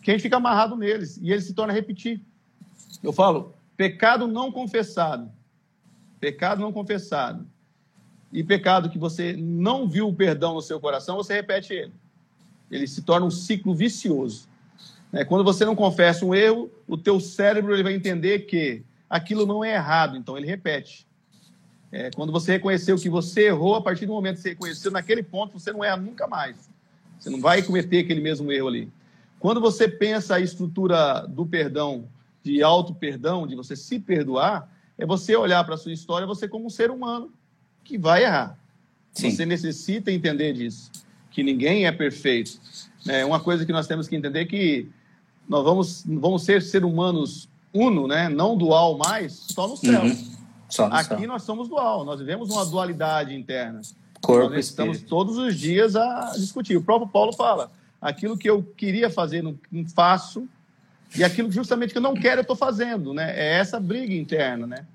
que a gente fica amarrado neles e eles se tornam a repetir. Eu falo, pecado não confessado. Pecado não confessado. E pecado que você não viu o perdão no seu coração, você repete ele. Ele se torna um ciclo vicioso. né? Quando você não confessa um erro, o teu cérebro ele vai entender que aquilo não é errado, então ele repete. É, quando você reconheceu que você errou, a partir do momento que você reconheceu, naquele ponto você não erra nunca mais. Você não vai cometer aquele mesmo erro ali. Quando você pensa a estrutura do perdão, de auto-perdão, de você se perdoar, é você olhar para a sua história, você como um ser humano que vai errar. Sim. Você necessita entender disso, que ninguém é perfeito. É uma coisa que nós temos que entender é que nós vamos, vamos ser ser humanos uno, né? não dual mais, só no céu. Uhum. Só no Aqui céu. nós somos dual, nós vivemos uma dualidade interna. Corpo nós estamos espírito. todos os dias a discutir. O próprio Paulo fala: aquilo que eu queria fazer, não, não faço, e aquilo justamente que eu não quero, eu estou fazendo. Né? É essa briga interna. Né?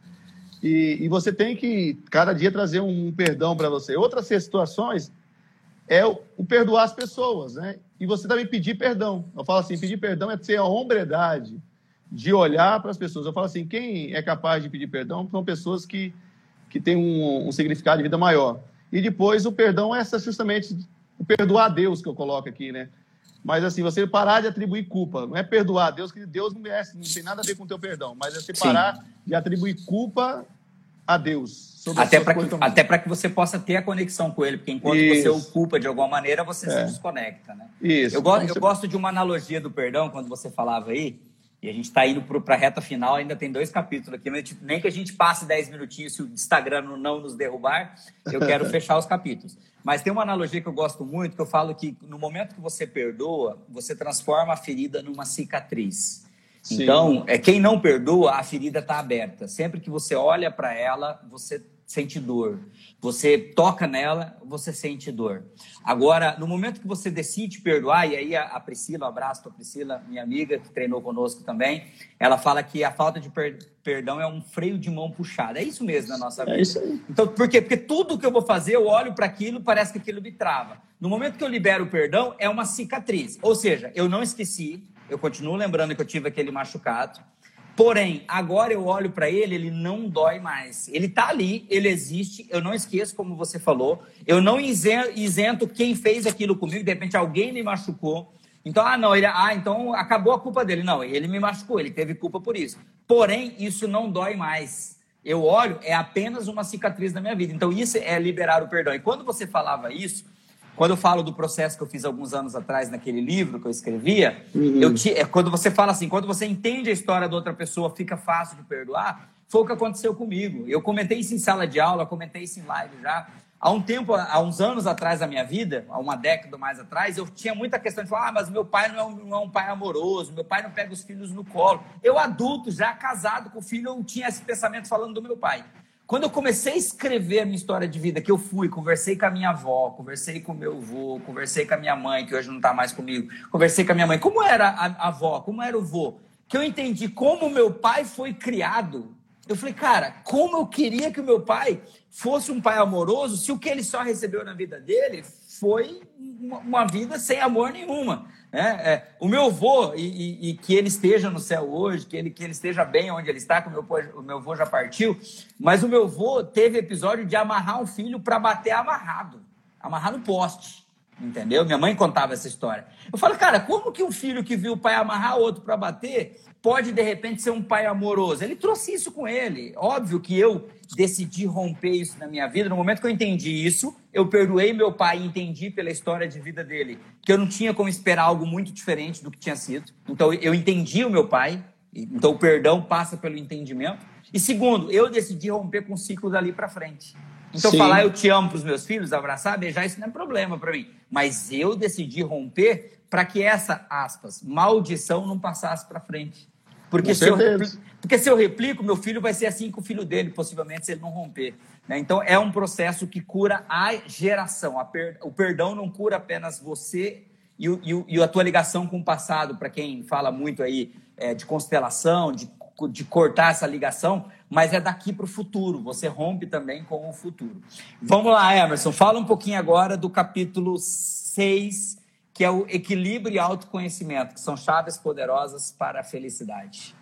E, e você tem que, cada dia, trazer um perdão para você. Outras situações é o, o perdoar as pessoas. Né? E você também pedir perdão. Eu falo assim: pedir perdão é ter a hombredade de olhar para as pessoas. Eu falo assim: quem é capaz de pedir perdão são pessoas que, que têm um, um significado de vida maior. E depois o perdão é justamente o perdoar a Deus que eu coloco aqui, né? Mas assim, você parar de atribuir culpa, não é perdoar a Deus, que Deus não merece, não tem nada a ver com o teu perdão, mas é você parar Sim. de atribuir culpa a Deus. Até para que, até que você possa ter a conexão com ele, porque enquanto Isso. você o culpa de alguma maneira, você é. se desconecta, né? Isso. Eu, go eu gosto de uma analogia do perdão, quando você falava aí, e a gente está indo para a reta final, ainda tem dois capítulos aqui, mas nem que a gente passe 10 minutinhos se o Instagram não nos derrubar, eu quero fechar os capítulos. Mas tem uma analogia que eu gosto muito, que eu falo que no momento que você perdoa, você transforma a ferida numa cicatriz. Sim. Então, é quem não perdoa, a ferida está aberta. Sempre que você olha para ela, você sente dor. Você toca nela, você sente dor. Agora, no momento que você decide perdoar, e aí a, Priscila, um abraço para Priscila, minha amiga, que treinou conosco também, ela fala que a falta de per perdão é um freio de mão puxado. É isso mesmo na nossa é vida. É isso aí. Então, por quê? Porque tudo que eu vou fazer, eu olho para aquilo, parece que aquilo me trava. No momento que eu libero o perdão, é uma cicatriz. Ou seja, eu não esqueci, eu continuo lembrando que eu tive aquele machucado. Porém, agora eu olho para ele, ele não dói mais. Ele está ali, ele existe, eu não esqueço, como você falou. Eu não isento quem fez aquilo comigo, de repente alguém me machucou. Então, ah, não, ele, ah, então acabou a culpa dele. Não, ele me machucou, ele teve culpa por isso. Porém, isso não dói mais. Eu olho, é apenas uma cicatriz na minha vida. Então, isso é liberar o perdão. E quando você falava isso, quando eu falo do processo que eu fiz alguns anos atrás naquele livro que eu escrevia, uhum. eu te, é quando você fala assim, quando você entende a história da outra pessoa, fica fácil de perdoar. Foi o que aconteceu comigo. Eu comentei isso em sala de aula, comentei isso em live já. Há um tempo, há uns anos atrás da minha vida, há uma década mais atrás, eu tinha muita questão de falar: ah, mas meu pai não é, um, não é um pai amoroso, meu pai não pega os filhos no colo. Eu, adulto, já casado com o filho, eu tinha esse pensamento falando do meu pai. Quando eu comecei a escrever a minha história de vida, que eu fui, conversei com a minha avó, conversei com meu avô, conversei com a minha mãe, que hoje não está mais comigo, conversei com a minha mãe, como era a avó, como era o vô, que eu entendi como meu pai foi criado. Eu falei, cara, como eu queria que o meu pai fosse um pai amoroso, se o que ele só recebeu na vida dele foi uma vida sem amor nenhuma. É, é, o meu avô, e, e, e, que ele esteja no céu hoje, que ele, que ele esteja bem onde ele está, que o meu, o meu avô já partiu, mas o meu avô teve episódio de amarrar um filho para bater amarrado, amarrar no poste, entendeu? Minha mãe contava essa história. Eu falo, cara, como que um filho que viu o pai amarrar outro para bater pode de repente ser um pai amoroso. Ele trouxe isso com ele. Óbvio que eu decidi romper isso na minha vida. No momento que eu entendi isso, eu perdoei meu pai e entendi pela história de vida dele que eu não tinha como esperar algo muito diferente do que tinha sido. Então eu entendi o meu pai. Então o perdão passa pelo entendimento. E segundo, eu decidi romper com o ciclo dali para frente. Então Sim. falar eu te amo para os meus filhos, abraçar, beijar, isso não é problema para mim. Mas eu decidi romper para que essa aspas maldição não passasse para frente. Porque se, eu, porque se eu replico, meu filho vai ser assim com o filho dele, possivelmente, se ele não romper. Né? Então, é um processo que cura a geração. A per, o perdão não cura apenas você e, e, e, a tua ligação com o passado, para quem fala muito aí é, de constelação, de, de cortar essa ligação, mas é daqui para o futuro. Você rompe também com o futuro. Vamos lá, Emerson. Fala um pouquinho agora do capítulo 6 que é o equilíbrio e autoconhecimento, que são chaves poderosas para a felicidade.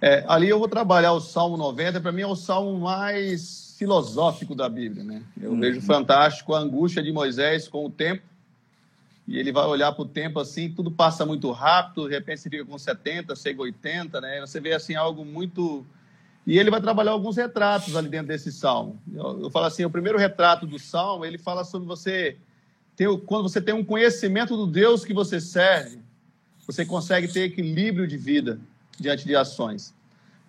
É, ali eu vou trabalhar o Salmo 90, para mim é o salmo mais filosófico da Bíblia. Né? Eu uhum. vejo fantástico a angústia de Moisés com o tempo, e ele vai olhar para o tempo assim, tudo passa muito rápido, de repente você fica com 70, chega 80, né? você vê assim algo muito... E ele vai trabalhar alguns retratos ali dentro desse salmo. Eu, eu falo assim, o primeiro retrato do salmo, ele fala sobre você quando você tem um conhecimento do Deus que você serve, você consegue ter equilíbrio de vida diante de ações.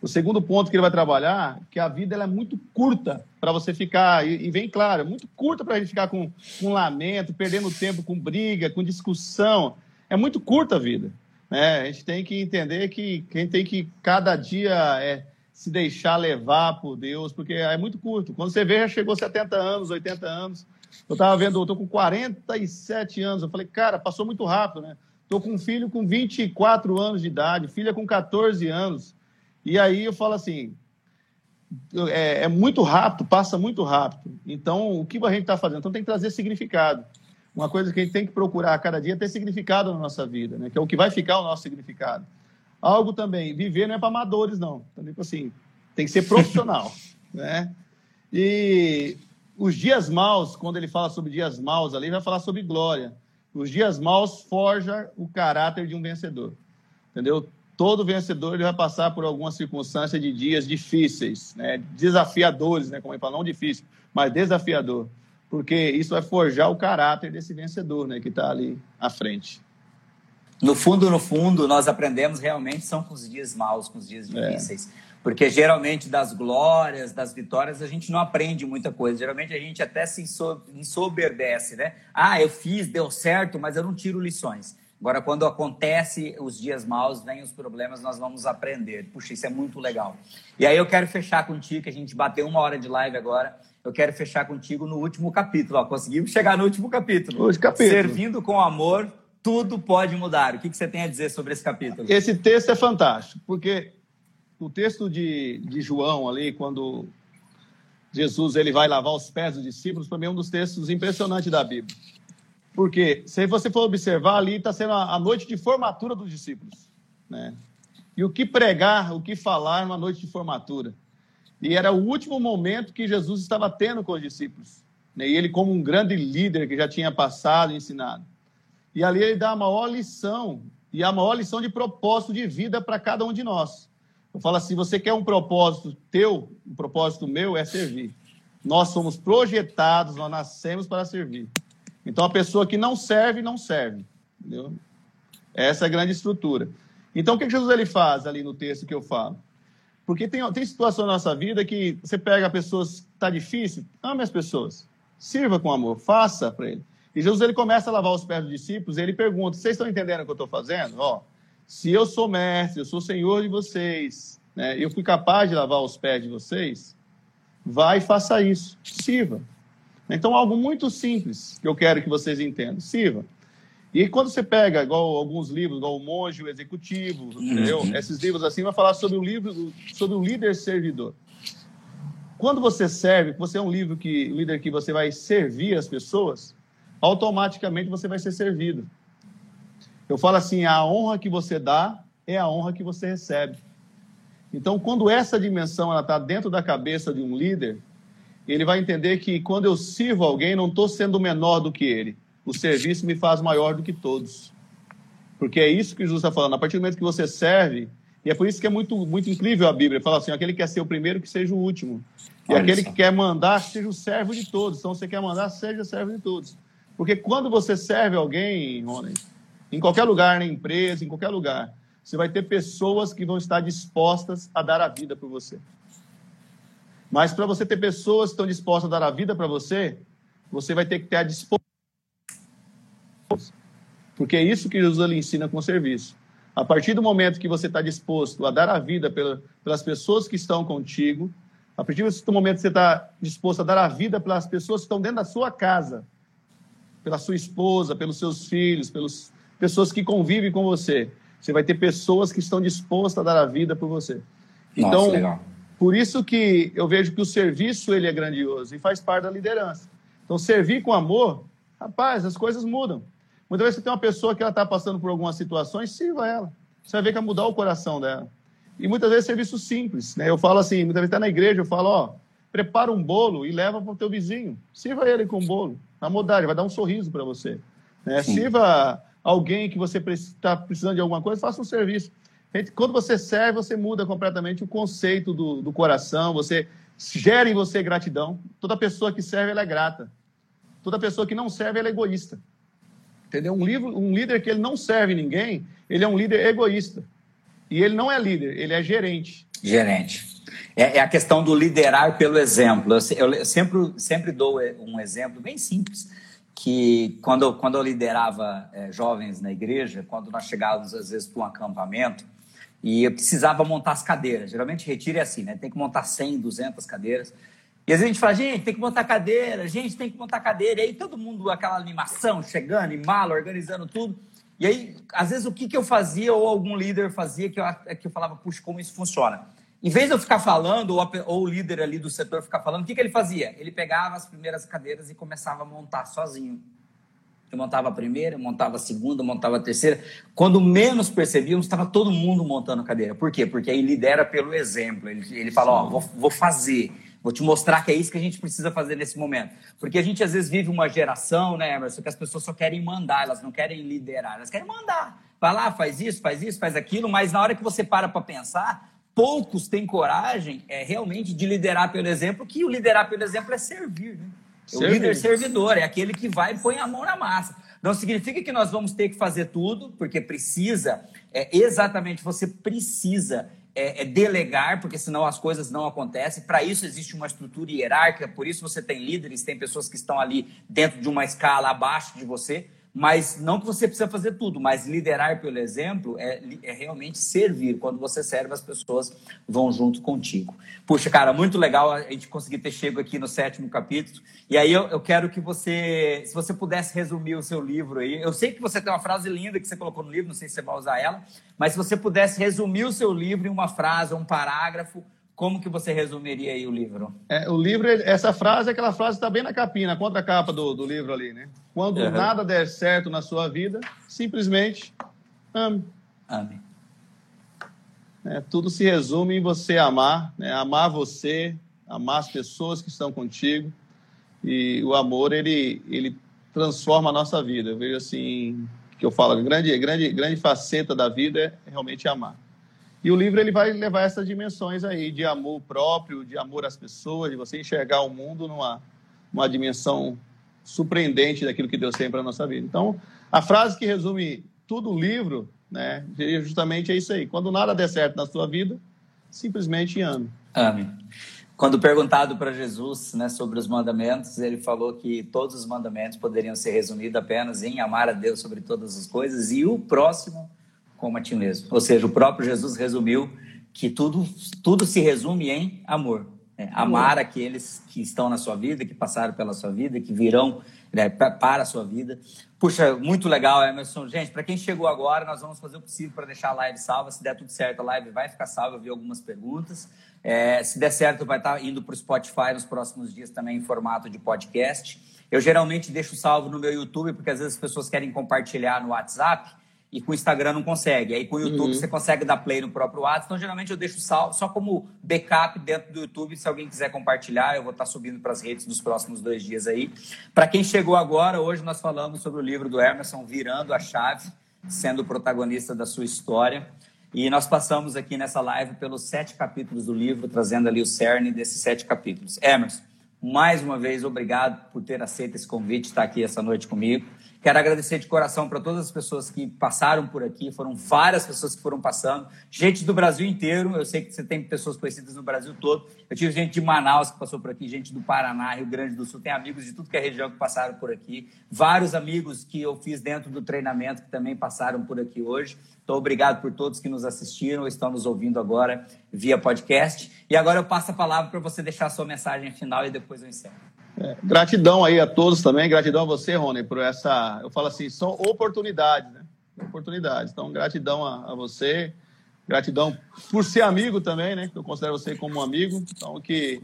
O segundo ponto que ele vai trabalhar, que a vida ela é muito curta para você ficar, e, e, vem claro, é muito curta para a gente ficar com, com lamento, perdendo tempo com briga, com discussão. É muito curta a vida. Né? A gente tem que entender que quem tem que cada dia é, se deixar levar por Deus, porque é muito curto. Quando você vê, já chegou 70 anos, 80 anos. Eu estava vendo, eu estou com 47 anos. Eu falei, cara, passou muito rápido, né? Estou com um filho com 24 anos de idade, filha com 14 anos. E aí eu falo assim, é, é muito rápido, passa muito rápido. Então, o que a gente está fazendo? Então, tem que trazer significado. Uma coisa que a gente tem que procurar a cada dia é ter significado na nossa vida, né? que é o que vai ficar o nosso significado. Algo também, viver não é para amadores, não. Então, tipo assim, tem que ser profissional. né? E os dias maus, quando ele fala sobre dias maus ali, vai falar sobre glória. Os dias maus forja o caráter de um vencedor. Entendeu? Todo vencedor ele vai passar por alguma circunstância de dias difíceis, né? desafiadores, né? como ele fala, não difícil, mas desafiador. Porque isso vai forjar o caráter desse vencedor né? que está ali à frente. No fundo, no fundo, nós aprendemos realmente são com os dias maus, com os dias é. difíceis. É. Porque geralmente das glórias, das vitórias, a gente não aprende muita coisa. Geralmente a gente até se ensoberbece, né? Ah, eu fiz, deu certo, mas eu não tiro lições. Agora, quando acontece os dias maus, vem os problemas, nós vamos aprender. Puxa, isso é muito legal. E aí eu quero fechar contigo, que a gente bateu uma hora de live agora. Eu quero fechar contigo no último capítulo. Ó, conseguimos chegar no último capítulo. Último capítulo. Servindo com amor, tudo pode mudar. O que, que você tem a dizer sobre esse capítulo? Esse texto é fantástico, porque o texto de, de João ali, quando Jesus ele vai lavar os pés dos discípulos, para mim é um dos textos impressionantes da Bíblia. Porque, se você for observar, ali está sendo a, a noite de formatura dos discípulos. Né? E o que pregar, o que falar numa noite de formatura. E era o último momento que Jesus estava tendo com os discípulos. Né? E ele, como um grande líder que já tinha passado e ensinado. E ali ele dá a maior lição, e a maior lição de propósito de vida para cada um de nós. Eu falo assim: você quer um propósito teu, um propósito meu é servir. Nós somos projetados, nós nascemos para servir. Então a pessoa que não serve, não serve. Entendeu? Essa é a grande estrutura. Então o que Jesus ele faz ali no texto que eu falo? Porque tem, tem situação na nossa vida que você pega pessoas que está difícil, ame as pessoas, sirva com amor, faça para ele. E Jesus ele começa a lavar os pés dos discípulos e ele pergunta: vocês estão entendendo o que eu estou fazendo? Ó, se eu sou mestre, eu sou senhor de vocês, né, eu fui capaz de lavar os pés de vocês, vai e faça isso, sirva. Então, algo muito simples que eu quero que vocês entendam, sirva. E quando você pega, igual alguns livros, igual o Monge, o Executivo, uhum. esses livros assim, vai falar sobre o livro, sobre o líder servidor. Quando você serve, você é um livro que, líder que você vai servir as pessoas, automaticamente você vai ser servido. Eu falo assim: a honra que você dá é a honra que você recebe. Então, quando essa dimensão está dentro da cabeça de um líder, ele vai entender que quando eu sirvo alguém, não estou sendo menor do que ele. O serviço me faz maior do que todos. Porque é isso que Jesus está falando. A partir do momento que você serve, e é por isso que é muito, muito incrível a Bíblia. Fala assim: aquele que quer ser o primeiro, que seja o último. E Olha aquele isso. que quer mandar, seja o servo de todos. Então, você quer mandar, seja servo de todos. Porque quando você serve alguém, Rony, em qualquer lugar, na empresa, em qualquer lugar, você vai ter pessoas que vão estar dispostas a dar a vida por você. Mas para você ter pessoas que estão dispostas a dar a vida para você, você vai ter que ter a disposição. Porque é isso que Jesus lhe ensina com o serviço. A partir do momento que você está disposto a dar a vida pela, pelas pessoas que estão contigo, a partir do momento que você está disposto a dar a vida pelas pessoas que estão dentro da sua casa, pela sua esposa, pelos seus filhos, pelos pessoas que convivem com você. Você vai ter pessoas que estão dispostas a dar a vida por você. Então, Nossa, legal. por isso que eu vejo que o serviço ele é grandioso e faz parte da liderança. Então, servir com amor, rapaz, as coisas mudam. Muitas vezes você tem uma pessoa que ela está passando por algumas situações, sirva ela. Você vai ver que vai mudar o coração dela. E muitas vezes serviço simples. Né? Eu falo assim, muitas vezes está na igreja, eu falo, ó, prepara um bolo e leva para o teu vizinho. Sirva ele com o bolo. Na modalidade, vai dar um sorriso para você. Né? Sirva alguém que você está precisando de alguma coisa, faça um serviço. Quando você serve, você muda completamente o conceito do, do coração, você gera em você gratidão. Toda pessoa que serve, ela é grata. Toda pessoa que não serve, ela é egoísta. Entendeu? Um, livro, um líder que ele não serve ninguém, ele é um líder egoísta. E ele não é líder, ele é gerente. Gerente. É, é a questão do liderar pelo exemplo. Eu, eu sempre, sempre dou um exemplo bem simples que quando quando eu liderava é, jovens na igreja, quando nós chegávamos às vezes para um acampamento, e eu precisava montar as cadeiras. Geralmente retiro é assim, né? Tem que montar 100, 200 cadeiras. E às vezes a gente fala, gente, tem que montar cadeira, gente, tem que montar cadeira. E aí todo mundo, aquela animação, chegando, em mala, organizando tudo. E aí, às vezes, o que, que eu fazia, ou algum líder fazia, que eu, que eu falava, puxa, como isso funciona? Em vez de eu ficar falando, ou, a, ou, o líder ali do setor ficar falando, o que, que ele fazia? Ele pegava as primeiras cadeiras e começava a montar sozinho. Eu montava a primeira, montava a segunda, montava a terceira. Quando menos percebíamos, estava todo mundo montando cadeira. Por quê? Porque aí lidera pelo exemplo. Ele, ele fala, ó, vou, vou fazer, Vou te mostrar que é isso que a gente precisa fazer nesse momento. Porque a gente às vezes vive uma geração, né, Emerson, que as pessoas só querem mandar, elas não querem liderar, elas querem mandar. Vai lá, faz isso, faz isso, faz aquilo, mas na hora que você para para pensar, poucos têm coragem é, realmente de liderar pelo exemplo, que o liderar pelo exemplo é servir. Né? O líder servidor é aquele que vai e põe a mão na massa. Não significa que nós vamos ter que fazer tudo, porque precisa, é, exatamente, você precisa é, é delegar, porque senão as coisas não acontecem. Para isso existe uma estrutura hierárquica, por isso você tem líderes, tem pessoas que estão ali dentro de uma escala abaixo de você mas não que você precisa fazer tudo, mas liderar pelo exemplo é, é, realmente servir. Quando você serve, as pessoas vão junto contigo. Puxa, cara, muito legal a gente conseguir ter chego aqui no sétimo capítulo. E aí eu, eu quero que você, se você pudesse resumir o seu livro aí. Eu sei que você tem uma frase linda que você colocou no livro, não sei se você vai usar ela, mas se você pudesse resumir o seu livro em uma frase, um parágrafo, como que você resumiria aí o livro? É, o livro, essa frase, é aquela frase está bem na capinha, na contracapa do, do livro ali, né? Quando uhum. nada der certo na sua vida, simplesmente ame. Ame. É, tudo se resume em você amar, né? amar você, amar as pessoas que estão contigo. E o amor, ele, ele transforma a nossa vida. Eu vejo assim, que eu falo, grande, grande, grande faceta da vida é realmente amar. E o livro ele vai levar essas dimensões aí de amor próprio, de amor às pessoas, de você enxergar o mundo numa uma dimensão surpreendente daquilo que Deus tem para a nossa vida. Então, a frase que resume tudo o livro, né, justamente é isso aí. Quando nada der certo na sua vida, simplesmente ame. Ame. Quando perguntado para Jesus né, sobre os mandamentos, ele falou que todos os mandamentos poderiam ser resumidos apenas em amar a Deus sobre todas as coisas e o próximo como a ti mesmo. Ou seja, o próprio Jesus resumiu que tudo, tudo se resume em amor. Né? Amar aqueles que estão na sua vida, que passaram pela sua vida, que virão né, para a sua vida. Puxa, muito legal, Emerson. Gente, para quem chegou agora, nós vamos fazer o possível para deixar a live salva. Se der tudo certo, a live vai ficar salva. Eu vi algumas perguntas. É, se der certo, vai estar indo para o Spotify nos próximos dias também em formato de podcast. Eu geralmente deixo salvo no meu YouTube, porque às vezes as pessoas querem compartilhar no WhatsApp e com o Instagram não consegue. Aí com o YouTube uhum. você consegue dar play no próprio WhatsApp. Então, geralmente eu deixo salvo só como backup dentro do YouTube. Se alguém quiser compartilhar, eu vou estar subindo para as redes nos próximos dois dias aí. Para quem chegou agora, hoje nós falamos sobre o livro do Emerson, Virando a Chave, sendo o protagonista da sua história. E nós passamos aqui nessa live pelos sete capítulos do livro, trazendo ali o cerne desses sete capítulos. Emerson, mais uma vez, obrigado por ter aceito esse convite, estar aqui essa noite comigo. Quero agradecer de coração para todas as pessoas que passaram por aqui, foram várias pessoas que foram passando, gente do Brasil inteiro, eu sei que você tem pessoas conhecidas no Brasil todo. Eu tive gente de Manaus que passou por aqui, gente do Paraná, Rio Grande do Sul, tem amigos de tudo que é região que passaram por aqui, vários amigos que eu fiz dentro do treinamento que também passaram por aqui hoje. Então, obrigado por todos que nos assistiram estão nos ouvindo agora via podcast. E agora eu passo a palavra para você deixar a sua mensagem final e depois eu encerro. É, gratidão aí a todos também, gratidão a você, Rony, por essa. Eu falo assim, são oportunidades, né? Oportunidades. Então, gratidão a, a você, gratidão por ser amigo também, né? Eu considero você como um amigo. Então, que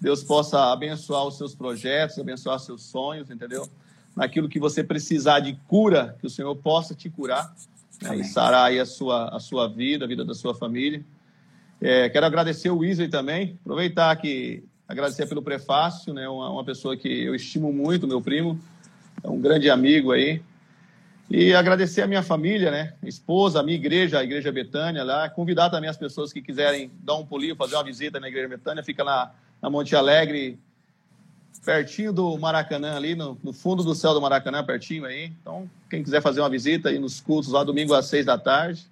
Deus possa abençoar os seus projetos, abençoar seus sonhos, entendeu? Naquilo que você precisar de cura, que o Senhor possa te curar né? e sarar aí a sua, a sua vida, a vida da sua família. É, quero agradecer o Weasley também, aproveitar que agradecer pelo prefácio, né? Uma, uma, pessoa que eu estimo muito, meu primo, é um grande amigo aí. E agradecer a minha família, né? Esposa, a minha igreja, a Igreja Betânia lá. Convidar também as pessoas que quiserem dar um pulinho, fazer uma visita na Igreja Betânia. Fica na, na Monte Alegre, pertinho do Maracanã ali, no, no, fundo do céu do Maracanã, pertinho aí. Então, quem quiser fazer uma visita aí nos cultos lá, domingo às seis da tarde,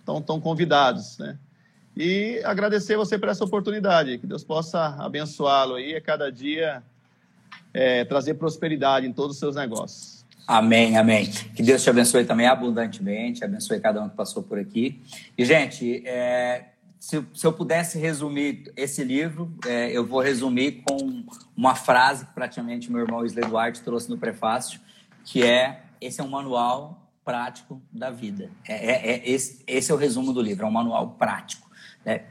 então estão convidados, né? E agradecer você por essa oportunidade, que Deus possa abençoá-lo aí a cada dia é, trazer prosperidade em todos os seus negócios. Amém, amém. Que Deus te abençoe também abundantemente, abençoe cada um que passou por aqui. E, gente, é, se, se, eu pudesse resumir esse livro, é, eu vou resumir com uma frase que praticamente meu irmão Isley Duarte trouxe no prefácio, que é: esse é um manual prático da vida. É, é, é esse, esse é o resumo do livro, é um manual prático né,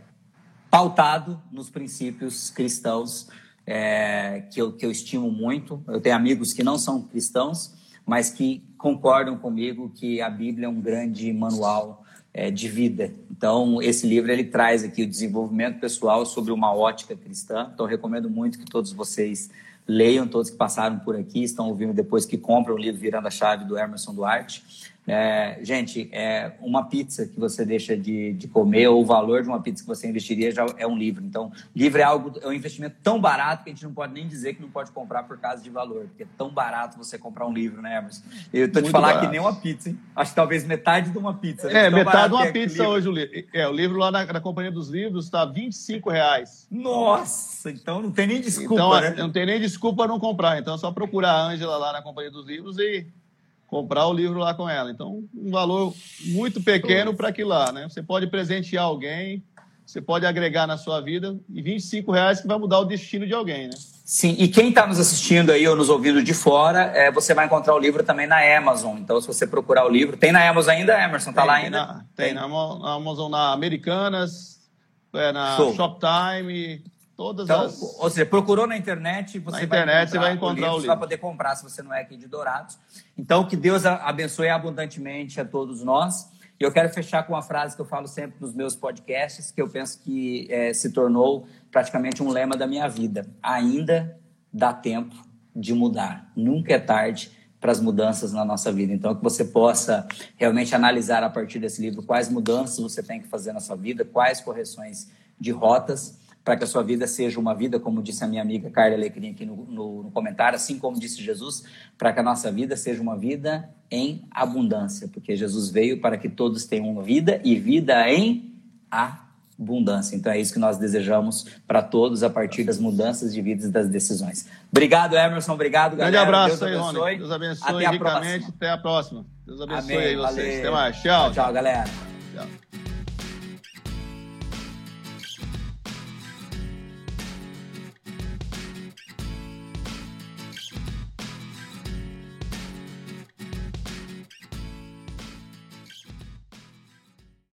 pautado nos princípios cristãos é, que, eu, que eu estimo muito. Eu tenho amigos que não são cristãos, mas que concordam comigo que a Bíblia é um grande manual é, de vida. Então, esse livro ele traz aqui o desenvolvimento pessoal sobre uma ótica cristã. Então, recomendo muito que todos vocês leiam, todos que passaram por aqui, estão ouvindo depois que compram o livro Virando a Chave do Emerson Duarte. É, gente, é uma pizza que você deixa de, de comer ou o valor de uma pizza que você investiria já é um livro. Então, livro é algo é um investimento tão barato que a gente não pode nem dizer que não pode comprar por causa de valor, porque é tão barato você comprar um livro, né, Emerson? Eu tô te falar barato. que nem uma pizza, hein? Acho que talvez metade de uma pizza. Né? É, metade de uma é pizza hoje o livro. É, o livro lá na, na Companhia dos Livros está 25 reais. Nossa, então não tem nem desculpa, então, né? Não tem nem desculpa não comprar. Então é só procurar a Ângela lá na Companhia dos Livros e comprar o livro lá com ela. Então, um valor muito pequeno para aquilo lá, né? Você pode presentear alguém, você pode agregar na sua vida e 25 reais que vai mudar o destino de alguém, né? Sim, e quem está nos assistindo aí ou nos ouvindo de fora, é, você vai encontrar o livro também na Amazon. Então, se você procurar o livro, tem na Amazon ainda, Emerson? Tá tem, lá ainda? Na, tem, tem na, na Amazon, na Americanas, é, na Show. Shoptime, Todas então, as... Ou seja, procurou na internet, você na internet você vai encontrar o livro, o livro. Você vai poder comprar se você não é aqui de Dourados. Então, que Deus abençoe abundantemente a todos nós. E eu quero fechar com uma frase que eu falo sempre nos meus podcasts, que eu penso que é, se tornou praticamente um lema da minha vida. Ainda dá tempo de mudar. Nunca é tarde para as mudanças na nossa vida. Então, que você possa realmente analisar a partir desse livro quais mudanças você tem que fazer na sua vida, quais correções de rotas para que a sua vida seja uma vida, como disse a minha amiga Carla Alecrim aqui no, no, no comentário, assim como disse Jesus, para que a nossa vida seja uma vida em abundância, porque Jesus veio para que todos tenham uma vida e vida em abundância. Então é isso que nós desejamos para todos a partir das mudanças de vidas e das decisões. Obrigado, Emerson. Obrigado, galera. Grande abraço Deus aí, Rony. Deus abençoe Até ricamente. Até a próxima. Deus abençoe Amém. aí vocês. Valeu. Até mais. Tchau. Tchau, tchau galera. Tchau.